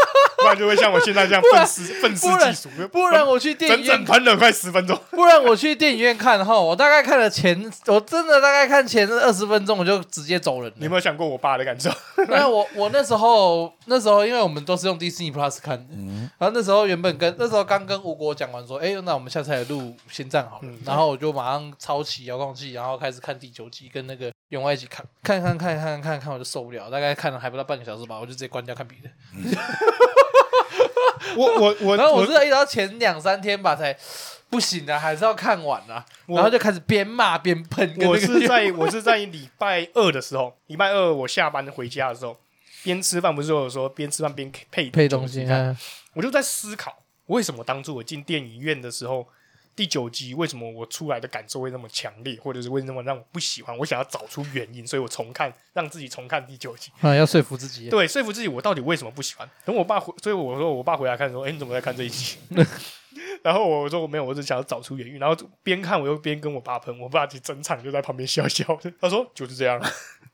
就会像我现在这样愤世 愤世嫉俗。不然我去电影院整整喷了快十分钟。不然我去电影院看哈，我大概看了前，我真的大概看前二十分钟我就直接走人了。你有没有想过我爸的感受？那我我那时候那时候因为我们都是用 Disney Plus 看的，嗯、然后那时候原本跟那时候刚跟吴国讲完说，哎、欸，那我们下次来录星战好了。嗯、然后我就马上抄起遥控器，然后开始看第九集，跟那个员外一起看，看看看看看看，我就受不了，大概看了还不到半个小时吧，我就直接关掉看别的。嗯 我我我，然后我是一直到前两三天吧才不行的，还是要看完啊。然后就开始边骂边喷。我是在我是在礼拜二的时候，礼拜二我下班回家的时候，边吃饭不是有说边吃饭边配配东西啊？我就在思考，为什么当初我进电影院的时候。第九集为什么我出来的感受会那么强烈，或者是为什么让我不喜欢？我想要找出原因，所以我重看，让自己重看第九集。啊，要说服自己。对，说服自己，我到底为什么不喜欢？等我爸回，所以我说我爸回来看说：“哎，你怎么在看这一集？” 然后我说：“我没有，我只想要找出原因。”然后边看我又边跟我爸喷，我爸其实整场就在旁边笑笑的。他说：“就是这样，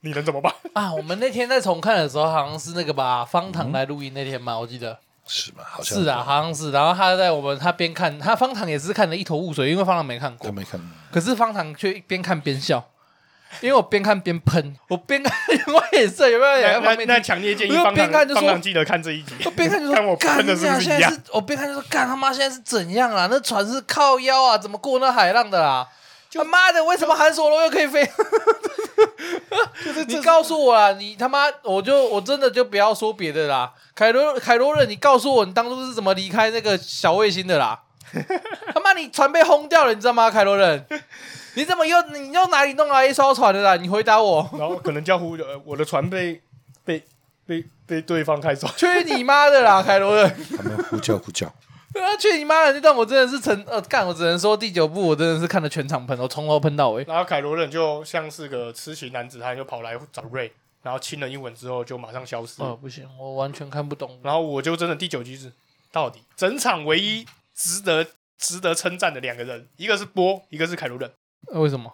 你能怎么办？”啊，我们那天在重看的时候，好像是那个吧，方糖来录音那天嘛，我记得。是吗？好像是啊，好像是。然后他在我们他边看，他方糖也是看得一头雾水，因为方糖没看过，没看。可是方糖却边看边笑，因为我边看边喷，我边看我也是有没有？那那强烈建议方糖方糖记得看这一集，我边看就说，看我喷的是不是一样？我边看就说，干他妈现在是怎样啊？那船是靠腰啊？怎么过那海浪的啦？他妈的，为什么韩索罗又可以飞？就是你告诉我啦，你他妈，我就我真的就不要说别的啦。凯罗凯罗人，你告诉我你当初是怎么离开那个小卫星的啦？他妈，你船被轰掉了，你知道吗？凯罗人，你怎么又你又哪里弄来一艘船的啦？你回答我。然后可能叫呼呃，我的船被被被被对方开走。去你妈的啦，凯罗人！他们呼叫呼叫。对啊，去你妈的！那段我真的是成呃干，我只能说第九部我真的是看了全场喷，我从头喷到尾。然后凯罗人就像是个痴情男子，汉就跑来找瑞，然后亲了一吻之后就马上消失。哦，不行，我完全看不懂。然后我就真的第九集是到底整场唯一值得值得称赞的两个人，一个是波，一个是凯罗人。为什么？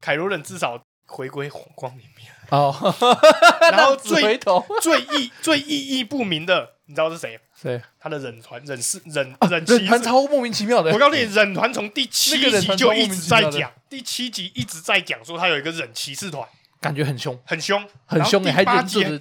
凯罗人至少回归红光里面哦。然后最最意最意义不明的，你知道是谁？谁，他的忍团忍是忍忍气团超莫名其妙的。我告诉你，忍团从第七集就一直在讲，第七集一直在讲说他有一个忍骑士团，感觉很凶，很凶，很凶。第八集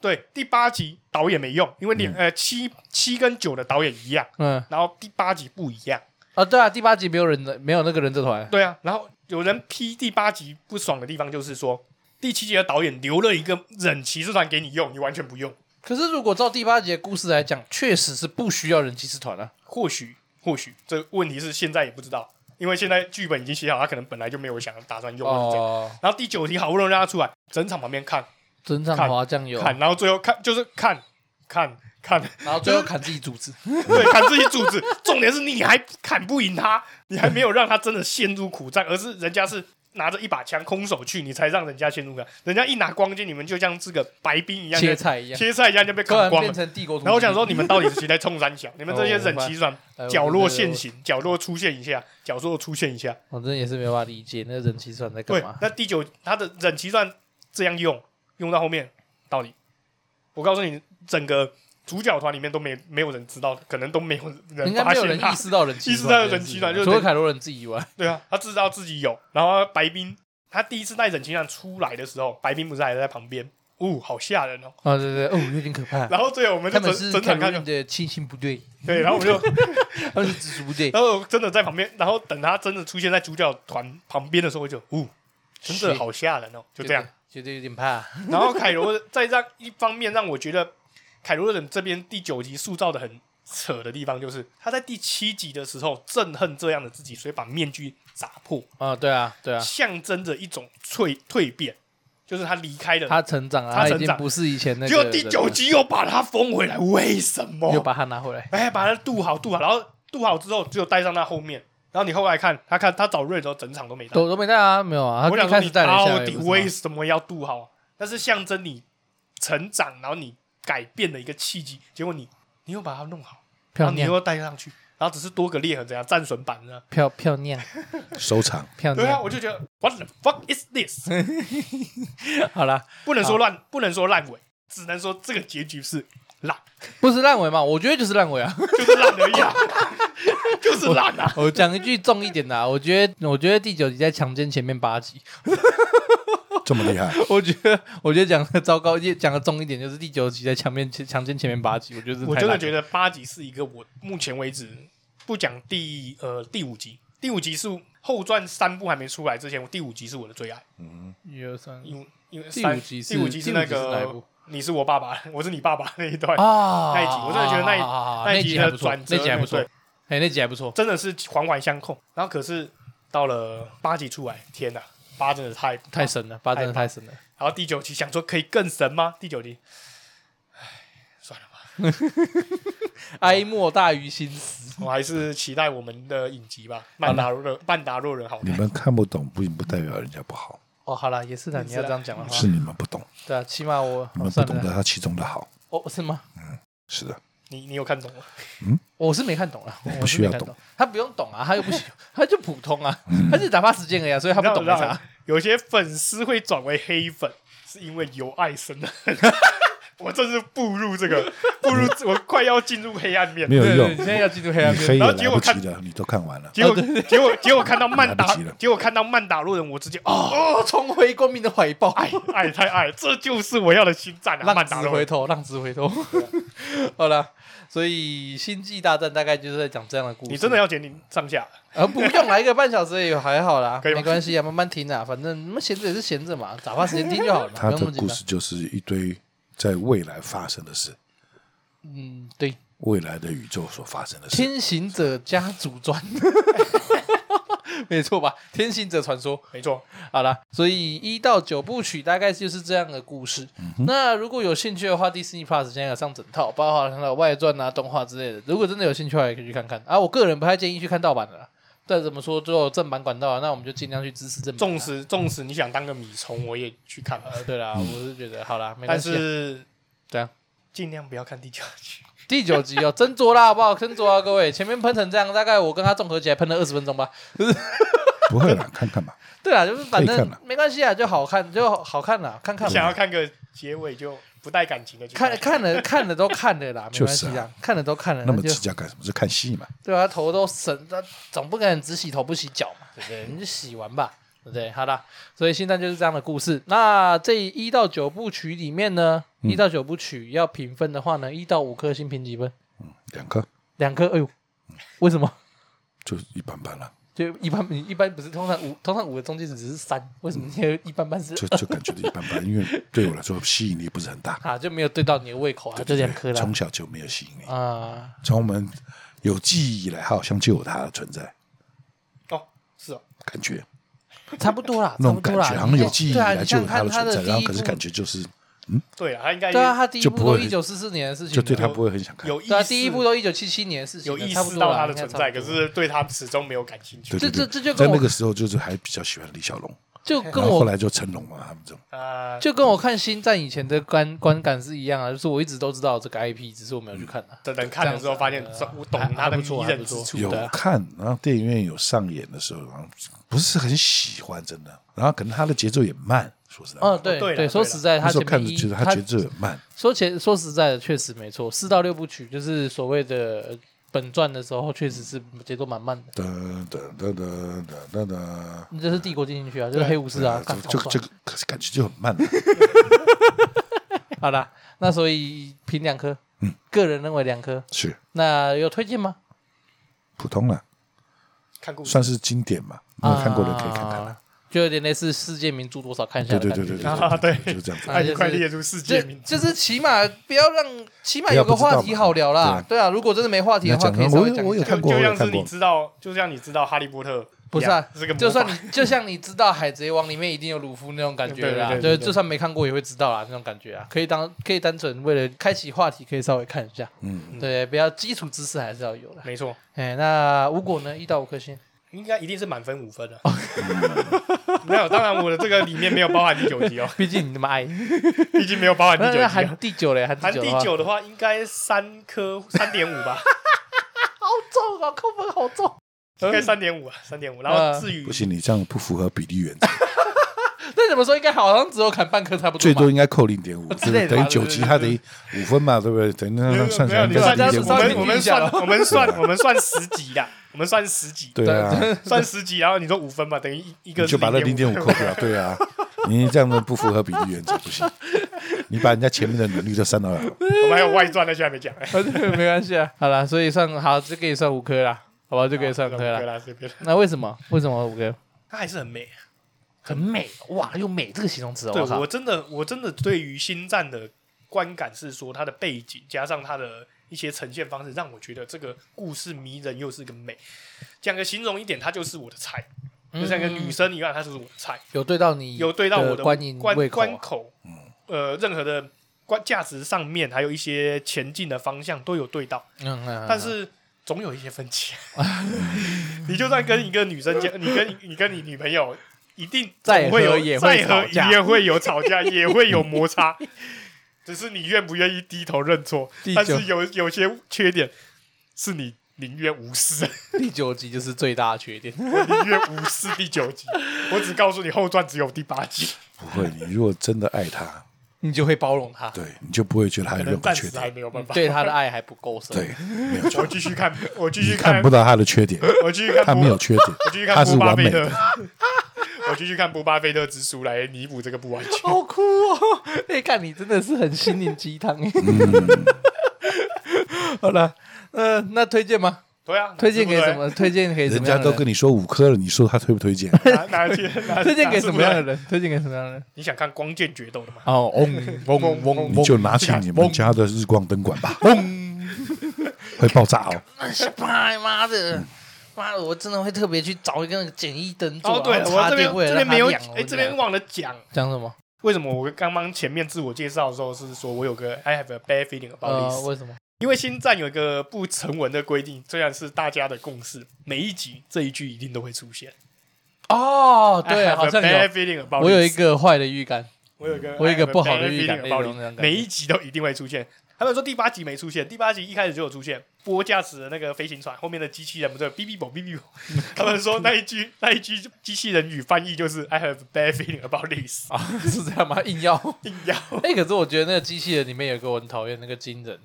对，第八集导演没用，因为两呃七七跟九的导演一样，嗯，然后第八集不一样啊。对啊，第八集没有忍的，没有那个忍者团。对啊，然后有人批第八集不爽的地方，就是说第七集的导演留了一个忍骑士团给你用，你完全不用。可是，如果照第八集的故事来讲，确实是不需要人骑士团啊。或许，或许，这个问题是现在也不知道，因为现在剧本已经写好，他可能本来就没有想打算用。哦。然后第九题好不容易让他出来，整场旁边看，整场滑酱油看，然后最后看就是看看看，然后最后砍自己主子，对，砍自己主子。重点是你还砍不赢他，你还没有让他真的陷入苦战，而是人家是。拿着一把枪空手去，你才让人家陷入感。人家一拿光剑，你们就像这个白兵一样，切菜一样，切菜一样就被砍光了。然后我想说，你们到底是谁在冲三小？你们这些忍气算角落现形，角落出现一下，角落出现一下。我真的也是没办法理解，那忍气算在干嘛？那第九他的忍气算这样用，用到后面到底，我告诉你，整个。主角团里面都没没有人知道，可能都没有人 发现，人意识到人，意识到人气团，就是除了凯罗人自己以外，对啊，他知道自己有。然后白冰，他第一次带忍气团出来的时候，白冰不是还在旁边？哦，好吓人哦！啊，对对，哦，有点可怕。然后最后我们就整整场看的亲信部队，对，然后我们就他们是直属部队，然后真的在旁边，然后等他真的出现在主角团旁边的时候，我就哦，真的好吓人哦，就这样，觉得有点怕。然后凯罗在让一方面让我觉得。凯罗人这边第九集塑造的很扯的地方，就是他在第七集的时候憎恨这样的自己，所以把面具砸破啊，对啊，对啊，象征着一种蜕蜕变，就是他离开了，他成长啊，他已经不是以前那个。结果第九集又把他封回来，为什么？又把他拿回来？哎，把他镀好，镀好，然后镀好之后，只有带上他后面。然后你后来看，他看他找瑞的时候，整场都没带，都都没带啊，没有啊。我想说，你到底为什么要镀好？那是象征你成长，然后你。改变的一个契机，结果你你又把它弄好，然后你又带上去，然后只是多个裂痕，怎样战损版呢？漂漂亮，收藏漂亮。对啊，我就觉得 What the fuck is this？好了，不能说烂，不能说烂尾，只能说这个结局是烂，不是烂尾嘛？我觉得就是烂尾啊，就是烂而已啊，就是烂啊。我讲一句重一点的，我觉得我觉得第九集在强奸前面八集。这么厉害？我觉得，我觉得讲的糟糕，讲的重一点，就是第九集在墙面强奸前面八集，我觉得我真的觉得八集是一个我目前为止不讲第呃第五集，第五集是后传三部还没出来之前，我第五集是我的最爱。嗯，一二三，因为因为第五集第五集是那个你是我爸爸，我是你爸爸那一段啊，那一集我真的觉得那一那一集的转折，那集还不错，哎，那集还不错，真的是环环相扣。然后可是到了八集出来，天哪！八真的太太神了，八真的太神了。然后第九集想说可以更神吗？第九集，唉，算了吧。哀莫大于心死，我还是期待我们的影集吧。曼达洛曼达洛人好，你们看不懂不不代表人家不好。哦，好了，也是的，你要这样讲的话，是你们不懂。对啊，起码我你们不懂得它其中的好。哦，是吗？嗯，是的。你你有看懂吗？嗯，我是没看懂啊。我不需要懂，他不用懂啊，他又不行，他就普通啊，他是打发时间而已，所以他不懂啥。有些粉丝会转为黑粉，是因为有爱生的。我这是步入这个，步入我快要进入黑暗面，没有用。现在要进入黑暗面，然后结果看的你都看完了，结果结果结果看到曼达，结果看到曼达洛人，我直接哦，重回光明的怀抱，爱爱太爱，这就是我要的心战啊！浪子回头，浪子回头。好了。所以星际大战大概就是在讲这样的故事。你真的要剪你上下？呃，不用来一个半小时也还好啦，没关系啊，慢慢听啊，反正那么闲着也是闲着嘛，打发时间听就好了。他的故事就是一堆在未来发生的事。嗯，对，未来的宇宙所发生的事。天行者家族传。没错吧？天行者传说，没错。好了，所以一到九部曲大概就是这样的故事。嗯、那如果有兴趣的话，Disney Plus 现在有上整套，包括它的外传啊、动画之类的。如果真的有兴趣的话，也可以去看看。啊，我个人不太建议去看盗版的啦。再怎么说，最后正版管道，那我们就尽量去支持正版。纵使纵使你想当个米虫，我也去看。呃，对啦，嗯、我是觉得好啦，没关系。但是这样，尽量不要看第九集。第九集哦，斟酌啦，好不好？斟酌啊，各位。前面喷成这样，大概我跟他综合起来喷了二十分钟吧。不会啦，看看吧。对啊，就是反正没关系啊，就好看，就好看啦，看看。想要看个结尾就不带感情的，看看了 看了都看了啦，没关系啊，看了都看了。那么计较干什么？是看戏嘛？对啊，头都神，他总不可能只洗头不洗脚嘛，对不对？你就洗完吧，对不对？好的，所以现在就是这样的故事。那这一到九部曲里面呢，一到九部曲要评分的话呢，一到五颗星评几分？嗯，两颗。两颗？哎呦，为什么？就一般般了。就一般，一般不是通常五，通常五的中间值只是三，为什么现在一般般是？就就感觉一般般，因为对我来说吸引力不是很大 啊，就没有对到你的胃口啊，这两颗啦。从小就没有吸引力啊，从我们有记忆以来，好像就有它的存在。哦，是哦，感觉 差不多啦，那种感觉好像有记忆以来就有它的存在，然后可是感觉就是嗯，对啊，他应该对啊，他第一部都一九四四年的事情，就对他不会很想看。有意对啊，第一部都一九七七年的事情，有意差不多啦识到他的存在，可是对他始终没有感兴趣对。对对，这这就跟我在那个时候就是还比较喜欢李小龙，就跟我后后来就成龙嘛，他们这种。啊，就跟我看星战以前的观观感是一样啊，就是我一直都知道这个 IP，只是我没有去看啊。等等看的时候发现我懂他的迷人之处。有看，然后电影院有上演的时候，然后不是很喜欢，真的。然后可能他的节奏也慢，说实在话，嗯，对对对，说实在，他看觉得他节奏也慢。说前说实在的，确实没错，四到六部曲就是所谓的本传的时候，确实是节奏蛮慢的。噔噔噔噔噔噔噔，这是帝国进行曲啊，就是黑武士啊，这干超帅就这个可是感觉就很慢。好啦，那所以评两颗，嗯，个人认为两颗。是那有推荐吗？普通了，看故事算是经典嘛，没有看过的可以看看。啊就有点类似世界名著多少看一下对。对对对啊对就是这样子。快列出世界名就就是起码不要让，起码有个话题好聊啦。对啊，如果真的没话题的话，可以稍微讲一下。我有看过，就像是。你知道，就像你知道哈利波特，不是啊，这个就算你就像你知道海贼王里面一定有鲁夫那种感觉啦，对，就算没看过也会知道啦那种感觉啊，可以当可以单纯为了开启话题，可以稍微看一下。嗯，对，比较基础知识还是要有的。没错，哎，那无果呢？一到五颗星。应该一定是满分五分的。没有，当然我的这个里面没有包含第九集哦，毕竟你那么爱，毕竟没有包含第九集哦。含第九嘞，含含第九的话，应该三颗三点五吧。好重啊，扣分好重。应该三点五啊，三点五。然后至于不行，你这样不符合比例原则。那怎么说？应该好像只有砍半颗差不多。最多应该扣零点五，等于九级，它等于五分嘛，对不对？等于那算算没有，你算零点五。我们我们算我们算我们算十级啦，我们算十级。对啊，算十级，然后你说五分嘛，等于一一个就把那零点五扣掉。对啊，你这样子不符合比例原则，不行。你把人家前面的努力都删到了。我们还有外传，那现在没讲。没关系啊，好了，所以算好，这可以算五颗啦，好吧，就可以算五颗了。那为什么？为什么五颗？它还是很美。很美哇，用美这个形容词哦，对我真的，我真的对于星战的观感是说，它的背景加上它的一些呈现方式，让我觉得这个故事迷人又是个美。讲个形容一点，它就是我的菜，嗯、就像一个女生一样，它就是我的菜。有对到你，有对到我的观关胃口、啊、关口，呃，任何的关价值上面，还有一些前进的方向都有对到。嗯嗯，但是总有一些分歧。你就算跟一个女生讲，你跟你跟你女朋友。一定再会有也会吵架，也会有吵架，也会有摩擦，只是你愿不愿意低头认错。但是有有些缺点是你宁愿无视。第九集就是最大的缺点，我宁愿无视第九集。我只告诉你，后传只有第八集。不会，你如果真的爱他，你就会包容他，对你就不会觉得他有任何缺点，还没有办法，对他的爱还不够深。对，没有错。我继续看，我继续看，看不到他的缺点，我继续看，他没有缺点，我继续看，他是完美的。我继续看《布巴菲特之书》来弥补这个不完全。好酷哦！哎，看你真的是很心灵鸡汤哎。好了，呃，那推荐吗？对啊，推荐给什么？推荐给人家都跟你说五颗了，你说他推不推荐？哪？推荐给什么样的人？推荐给什么样的人？你想看光剑决斗的吗？哦，嗡嗡嗡，你就拿起你们家的日光灯管吧，嗡，会爆炸哦！哎妈的！妈的，我真的会特别去找一个那个简易灯座。哦，对，我这边这边没有，哎，这边忘了讲。讲什么？为什么我刚刚前面自我介绍的时候是说我有个 I have a bad feeling about this？为什么？因为星战有一个不成文的规定，虽然是大家的共识，每一集这一句一定都会出现。哦，对，好像有。我有一个坏的预感，我有一个我有一个不好的预感，每一集都一定会出现。他们说第八集没出现，第八集一开始就有出现。波驾驶的那个飞行船后面的机器人不是哔哔啵哔哔啵，他们说 那一句那一句机器人语翻译就是 I have bad feeling about this 啊，是这样吗？硬要硬要。哎，可是我觉得那个机器人里面有个我很讨厌那个金人，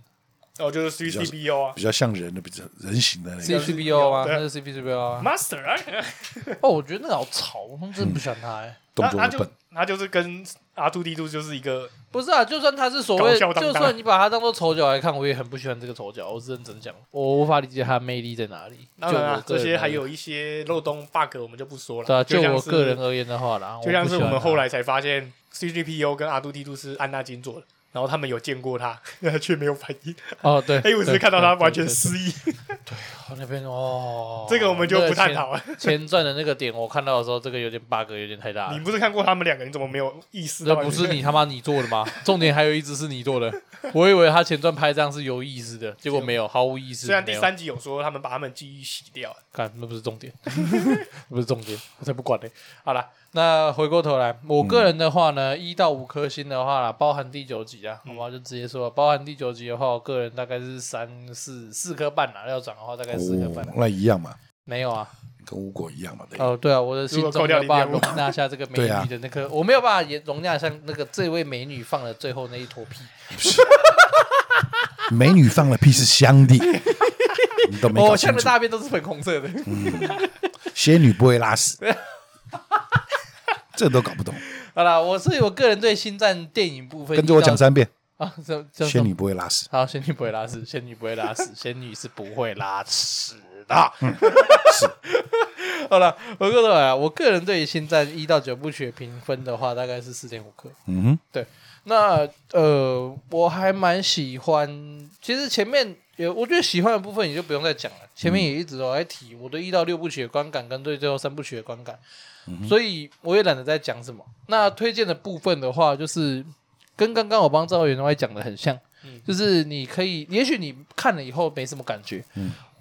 哦，就是 C C B O 啊，比较像人的，比较人形的那个 C C B O 吗？那是 C C B O 啊，Master 啊。哦，我觉得那个好吵，我真的不喜欢他哎，动作笨。他就是跟 R2D2 就是一个，不是啊，就算他是所谓，就算你把他当做丑角来看，我也很不喜欢这个丑角。我是认真讲，我无法理解他的魅力在哪里。当然啊，这些还有一些漏洞 bug，我们就不说了。对啊，就我个人而言的话啦，就像是我们后来才发现 C G P U 跟 R2D2 是安纳金做的。然后他们有见过他，却没有反应。哦，对，，A 五是看到他完全失忆。对，那边哦，这个我们就不探讨了。前传的那个点，我看到的时候，这个有点 bug，有点太大。你不是看过他们两个？你怎么没有意识到？那不是你他妈你做的吗？重点还有一只是你做的。我以为他前传拍这样是有意思的，结果没有，毫无意思。虽然第三集有说他们把他们记忆洗掉，看那不是重点，不是重点，我才不管呢。好了。那回过头来，我个人的话呢，一、嗯、到五颗星的话啦，包含第九集啊，我们、嗯、就直接说，包含第九集的话，我个人大概是三四四颗半啦，要涨的话大概四颗半、哦。那一样嘛？没有啊，跟吴果一样嘛？哦，对啊，我的心中没有办法容纳下这个美女的那颗，啊、我没有办法也容纳像那个这位美女放了最后那一坨屁。美女放了屁是香的。我像的大便都是粉红色的。嗯、仙女不会拉屎。这都搞不懂。好了，我是我个人对星战电影部分，跟着我讲三遍啊！仙女不会拉屎。好，仙女不会拉屎，仙女不会拉屎，仙女是不会拉屎的。嗯、是。好了，我个人啊我个人对星战一到九部曲的评分的话，大概是四点五颗。嗯哼，对。那呃，我还蛮喜欢。其实前面有，我觉得喜欢的部分，你就不用再讲了。前面也一直都在提我对一到六部曲的观感，跟对最后三部曲的观感。所以我也懒得再讲什么。那推荐的部分的话，就是跟刚刚我帮赵元外讲的很像，就是你可以，也许你看了以后没什么感觉，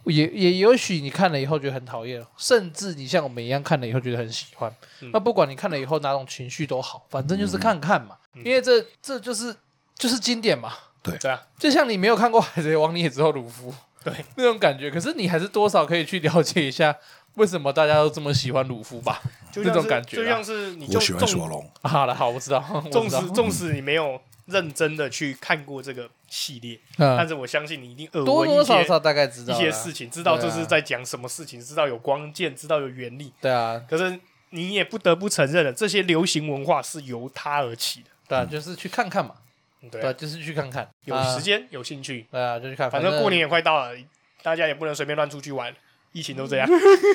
也也也许你看了以后觉得很讨厌，甚至你像我们一样看了以后觉得很喜欢。那不管你看了以后哪种情绪都好，反正就是看看嘛，因为这这就是就是经典嘛。对对啊，就像你没有看过《海贼王》，你也知道鲁夫，对那种感觉，可是你还是多少可以去了解一下。为什么大家都这么喜欢鲁夫吧？就这种感觉，就像是你就我喜欢索隆。好了，好，我知道。纵使纵使你没有认真的去看过这个系列，但是我相信你一定耳闻多多少少大概知道一些事情，知道这是在讲什么事情，知道有光剑，知道有原力。对啊。可是你也不得不承认了，这些流行文化是由它而起的。对啊，就是去看看嘛。对，就是去看看，有时间有兴趣。对啊，就去看。反正过年也快到了，大家也不能随便乱出去玩。疫情都这样，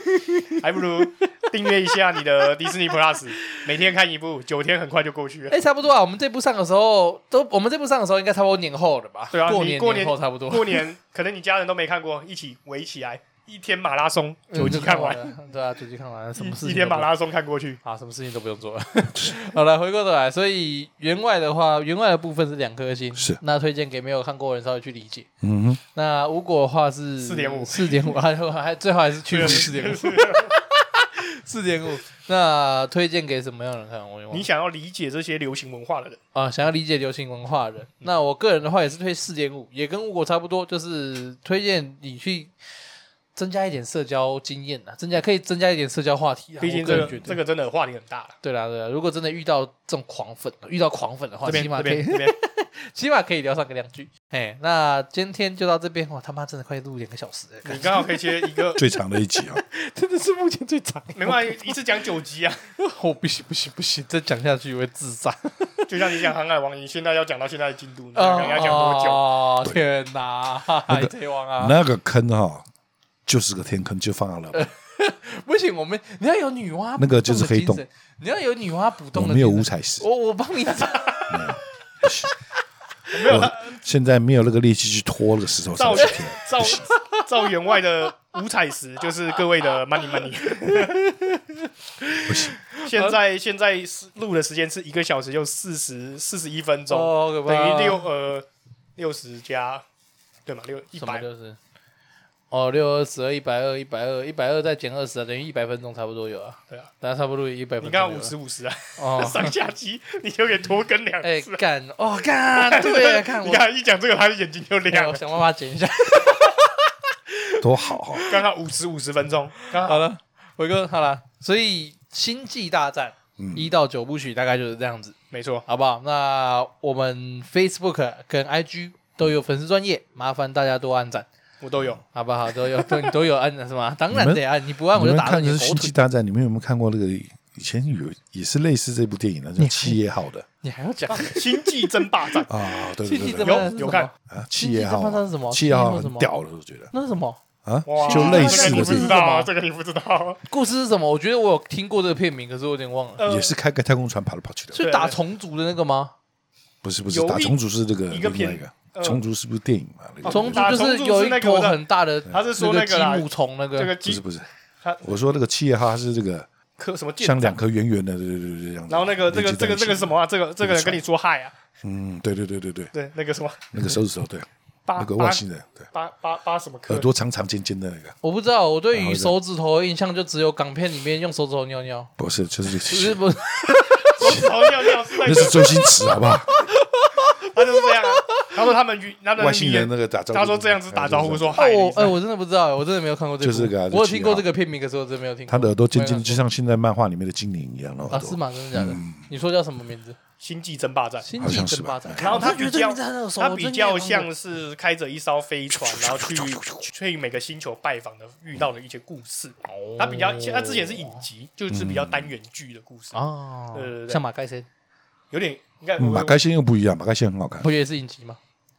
还不如订阅一下你的迪士尼 Plus，每天看一部，九天很快就过去了。哎，差不多啊。我们这部上的时候，都我们这部上的时候，应该差不多年后了吧？对啊，过年过年后差不多。过年可能你家人都没看过，一起围起来。一天马拉松，九集看完，对啊，九集看完，什么事情？一天马拉松看过去，啊，什么事情都不用做了。好了，回过头来，所以员外的话，员外的部分是两颗星，是那推荐给没有看过的人稍微去理解。嗯哼，那吴果的话是四点五，四点五，还还最好还是去了四点五，四点五。那推荐给什么样的人看？我你想要理解这些流行文化的人啊，想要理解流行文化的人，那我个人的话也是推四点五，也跟吴果差不多，就是推荐你去。增加一点社交经验啊，增加可以增加一点社交话题啊。毕竟这个这个真的话题很大。对啦对啦，如果真的遇到这种狂粉，遇到狂粉的话，起码可以，起码可以聊上个两句。哎，那今天就到这边，我他妈真的快录两个小时了。你刚好可以接一个 最长的一集啊，真的是目前最长。没关系，一次讲九集啊。哦，不行不行不行，再讲下去会自杀。就像你讲《航海王》，你现在要讲到现在的进度，你要讲多久？哦天哪，海贼王啊，那个坑哈。就是个天坑，就放下了。不行，我们你要有女娲，那个就是黑洞。你要有女娲补洞的。没有五彩石，我我帮你找。没有，现在没有那个力气去拖那个石头上去。照照员外的五彩石，就是各位的 money money。不行，现在现在录的时间是一个小时又四十四十一分钟，等于六呃六十加对吗？六一百六十。哦，六二十二一百二一百二一百二再减二十啊，等于一百分钟差不多有啊。对啊，大家差不多一百分钟。你刚刚五十五十啊？哦，上下机你就给拖更两次。哎，干哦干，对，看我。你看一讲这个，他的眼睛就亮了。我想办法剪一下。多好哈！刚刚五十五十分钟，刚好了，伟哥好了。所以《星际大战》一到九部曲大概就是这样子，没错，好不好？那我们 Facebook 跟 IG 都有粉丝专业，麻烦大家多按赞。我都有，好不好？都有，都都有按的是吗？当然得按，你不按我就打你。你们看的是《星际大战》，你们有没有看过那个以前有也是类似这部电影的，叫企业号的？你还要讲《星际争霸战》啊？对对对，有有看啊？企业号是什么？企业号很屌了，我觉得那是什么啊？就类似的，不知道这个你不知道？故事是什么？我觉得我有听过这个片名，可是我有点忘了。也是开个太空船跑来跑去的，是打虫族的那个吗？不是不是，打虫族是这个一个虫族是不是电影嘛？那个虫族就是有一坨很大的，他是说那个啦鸡母虫那个，这个不是不是它，我说那个企业号它是这个颗什么像两颗圆圆的，对对对对这样子。然后那个这个这个这个什么啊？这个这个人跟你说嗨啊？嗯，对对对对对，对，那个什么那个手指头，对，八那个外星人，对，八八八什么科耳？朵长长尖尖的那个，我不知道，我对于手指头的印象就只有港片里面用手指头尿尿，不是，就是不是不是，手指头尿尿是那个，那是周星驰，好不好？他就是这样啊。他说他们与他们外星人那个打招呼，他说这样子打招呼说哦嗨，我哎我真的不知道，我真的没有看过这个，就是个啊我有听过这个片名，可是我真的没有听过。他的耳朵尖尖，就像现在漫画里面的精灵一样哦啊是？吗？真的假的？你说叫什什么名字？星际争霸战。星际好像是吧争霸战。然后他我觉得这比较他比较像是开着一艘飞船，然后去去每个星球拜访的遇到的一些故事。他比较他之前是影集，就是比较单元剧的故事，哦对对对像马盖先，有点应该嗯马盖先又不一样，马盖先很好看我。觉得是影集吗？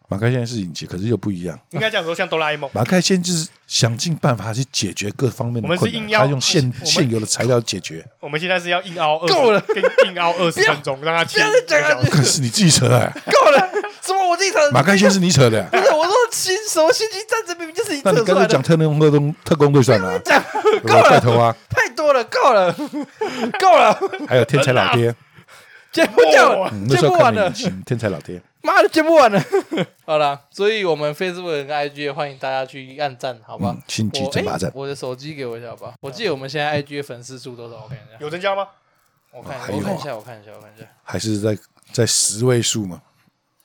马盖先是影集，可是又不一样。应该这样说，像哆啦 A 梦。马盖先就是想尽办法去解决各方面的我们是困难，硬要他用现我们现有的材料解决。我们现在是要硬凹二够了跟硬凹二十分钟，让他切不要再讲可是你自己扯的、欸，够了，什么我自己扯？马盖先是你扯的、不是我说新什么星际战争明明就是你那你扯出来的，干脆讲特工特工特工队算了、啊，讲对吧带头啊，太多了，够了，够了，还有天才老爹，接不掉了嗯，那接不完了，天才老爹，妈的接不完了。好了，所以我们 Facebook 跟 IG 欢迎大家去按赞，好吧嗯？星际我争霸战我的手机给我一下好吧？我记得我们现在 IG 的粉丝数多少？我看一下，有增加吗？我看我看一下，我看一下，我看一下。还是在在十位数吗，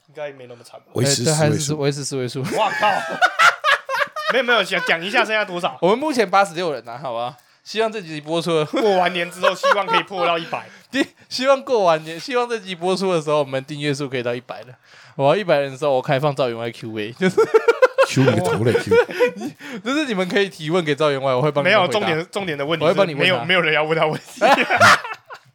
应该没那么惨吧？维持十位数。维持十位数。哇靠！没有没有，讲讲一下剩下多少？我们目前八十六人呐、啊，好吧？希望这集播出了，过完年之后，希望可以破到一百。第希望过完年，希望这集播出的时候，我们订阅数可以到一百了。我要一百人的时候，我开放赵员外 Q&A，就是 Q 你个头嘞 Q！就是你们可以提问给赵员外，我会帮你没有重点，重点的问题我会帮你问他没有没有人要问他问题，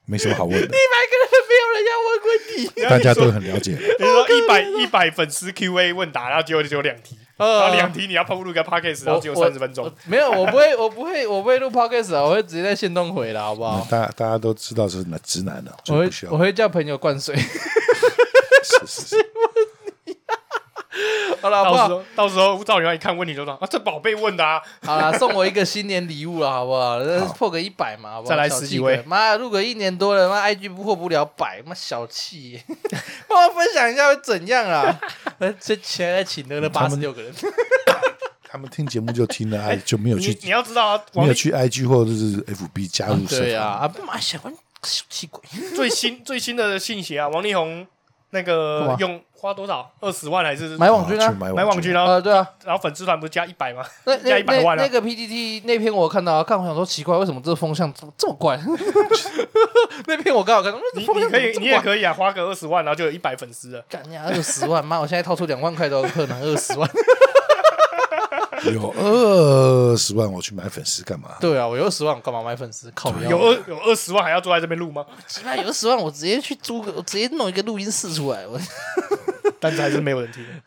没什么好问的，一百个人没有人要问问题。大家都很了解。比如说一百一百粉丝 Q&A 问答，然后结果就只有两题，然后呃两题你要碰入一个 podcast，然后只有我三十分钟。没有，我不会，我不会，我不会录 podcast 啊，我会直接在线动回的，好不好？大大家都知道是男直男的，我会我。会叫朋友灌水。是是是，好了？到时候到时候赵员外一看问题就说啊，这宝贝问的啊，好啦，送我一个新年礼物了，好不好？好破个一百嘛，好不好？再来十几位鬼妈，录个一年多了，妈 IG 破不了百，妈小气耶，帮我分享一下会怎样啊？呃这现在请了那八十六个人，他们听节目就听了，哎，就没有去你你要知道啊，没有去 IG 或者是 FB 加入社对呀，团。啊，妈小关小气鬼，最新最新的信息啊，王力宏那干个嘛？用花多少？二十万还是？买网军啊，去买买网军，然后呃，对啊，然后粉丝团不是加一百吗？那加那一百万啊。那那个 PPT 那篇我看到，看我想说奇怪，为什么这个风向这么这么怪？那篇我刚好看到，你你可以你也以，可以啊，花个二十万，然后就有一百粉丝了。干呀，二十万，妈，我现在掏出两万块都有可能二十万。有二十万，我去买粉丝干嘛？对啊，我有二十万，我干嘛买粉丝？靠腰有二有二十万还要坐在这边录吗？起码有十万，我直接去租个，我直接弄一个录音室出来。我 但是还是没有人听。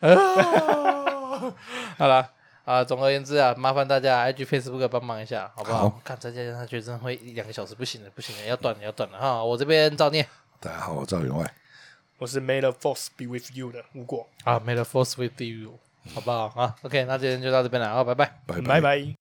好了啊，总而言之啊，麻烦大家 IG、Facebook 帮忙一下，好不好？好看再加下去真的会一两个小时，不行了，不行了，要断了，要断了哈！我这边照念大家好，我赵员外，我是 May the Force be with you 的吴果，啊，May the force with you，好不好啊？OK，那今天就到这边了，好，拜拜。拜拜拜。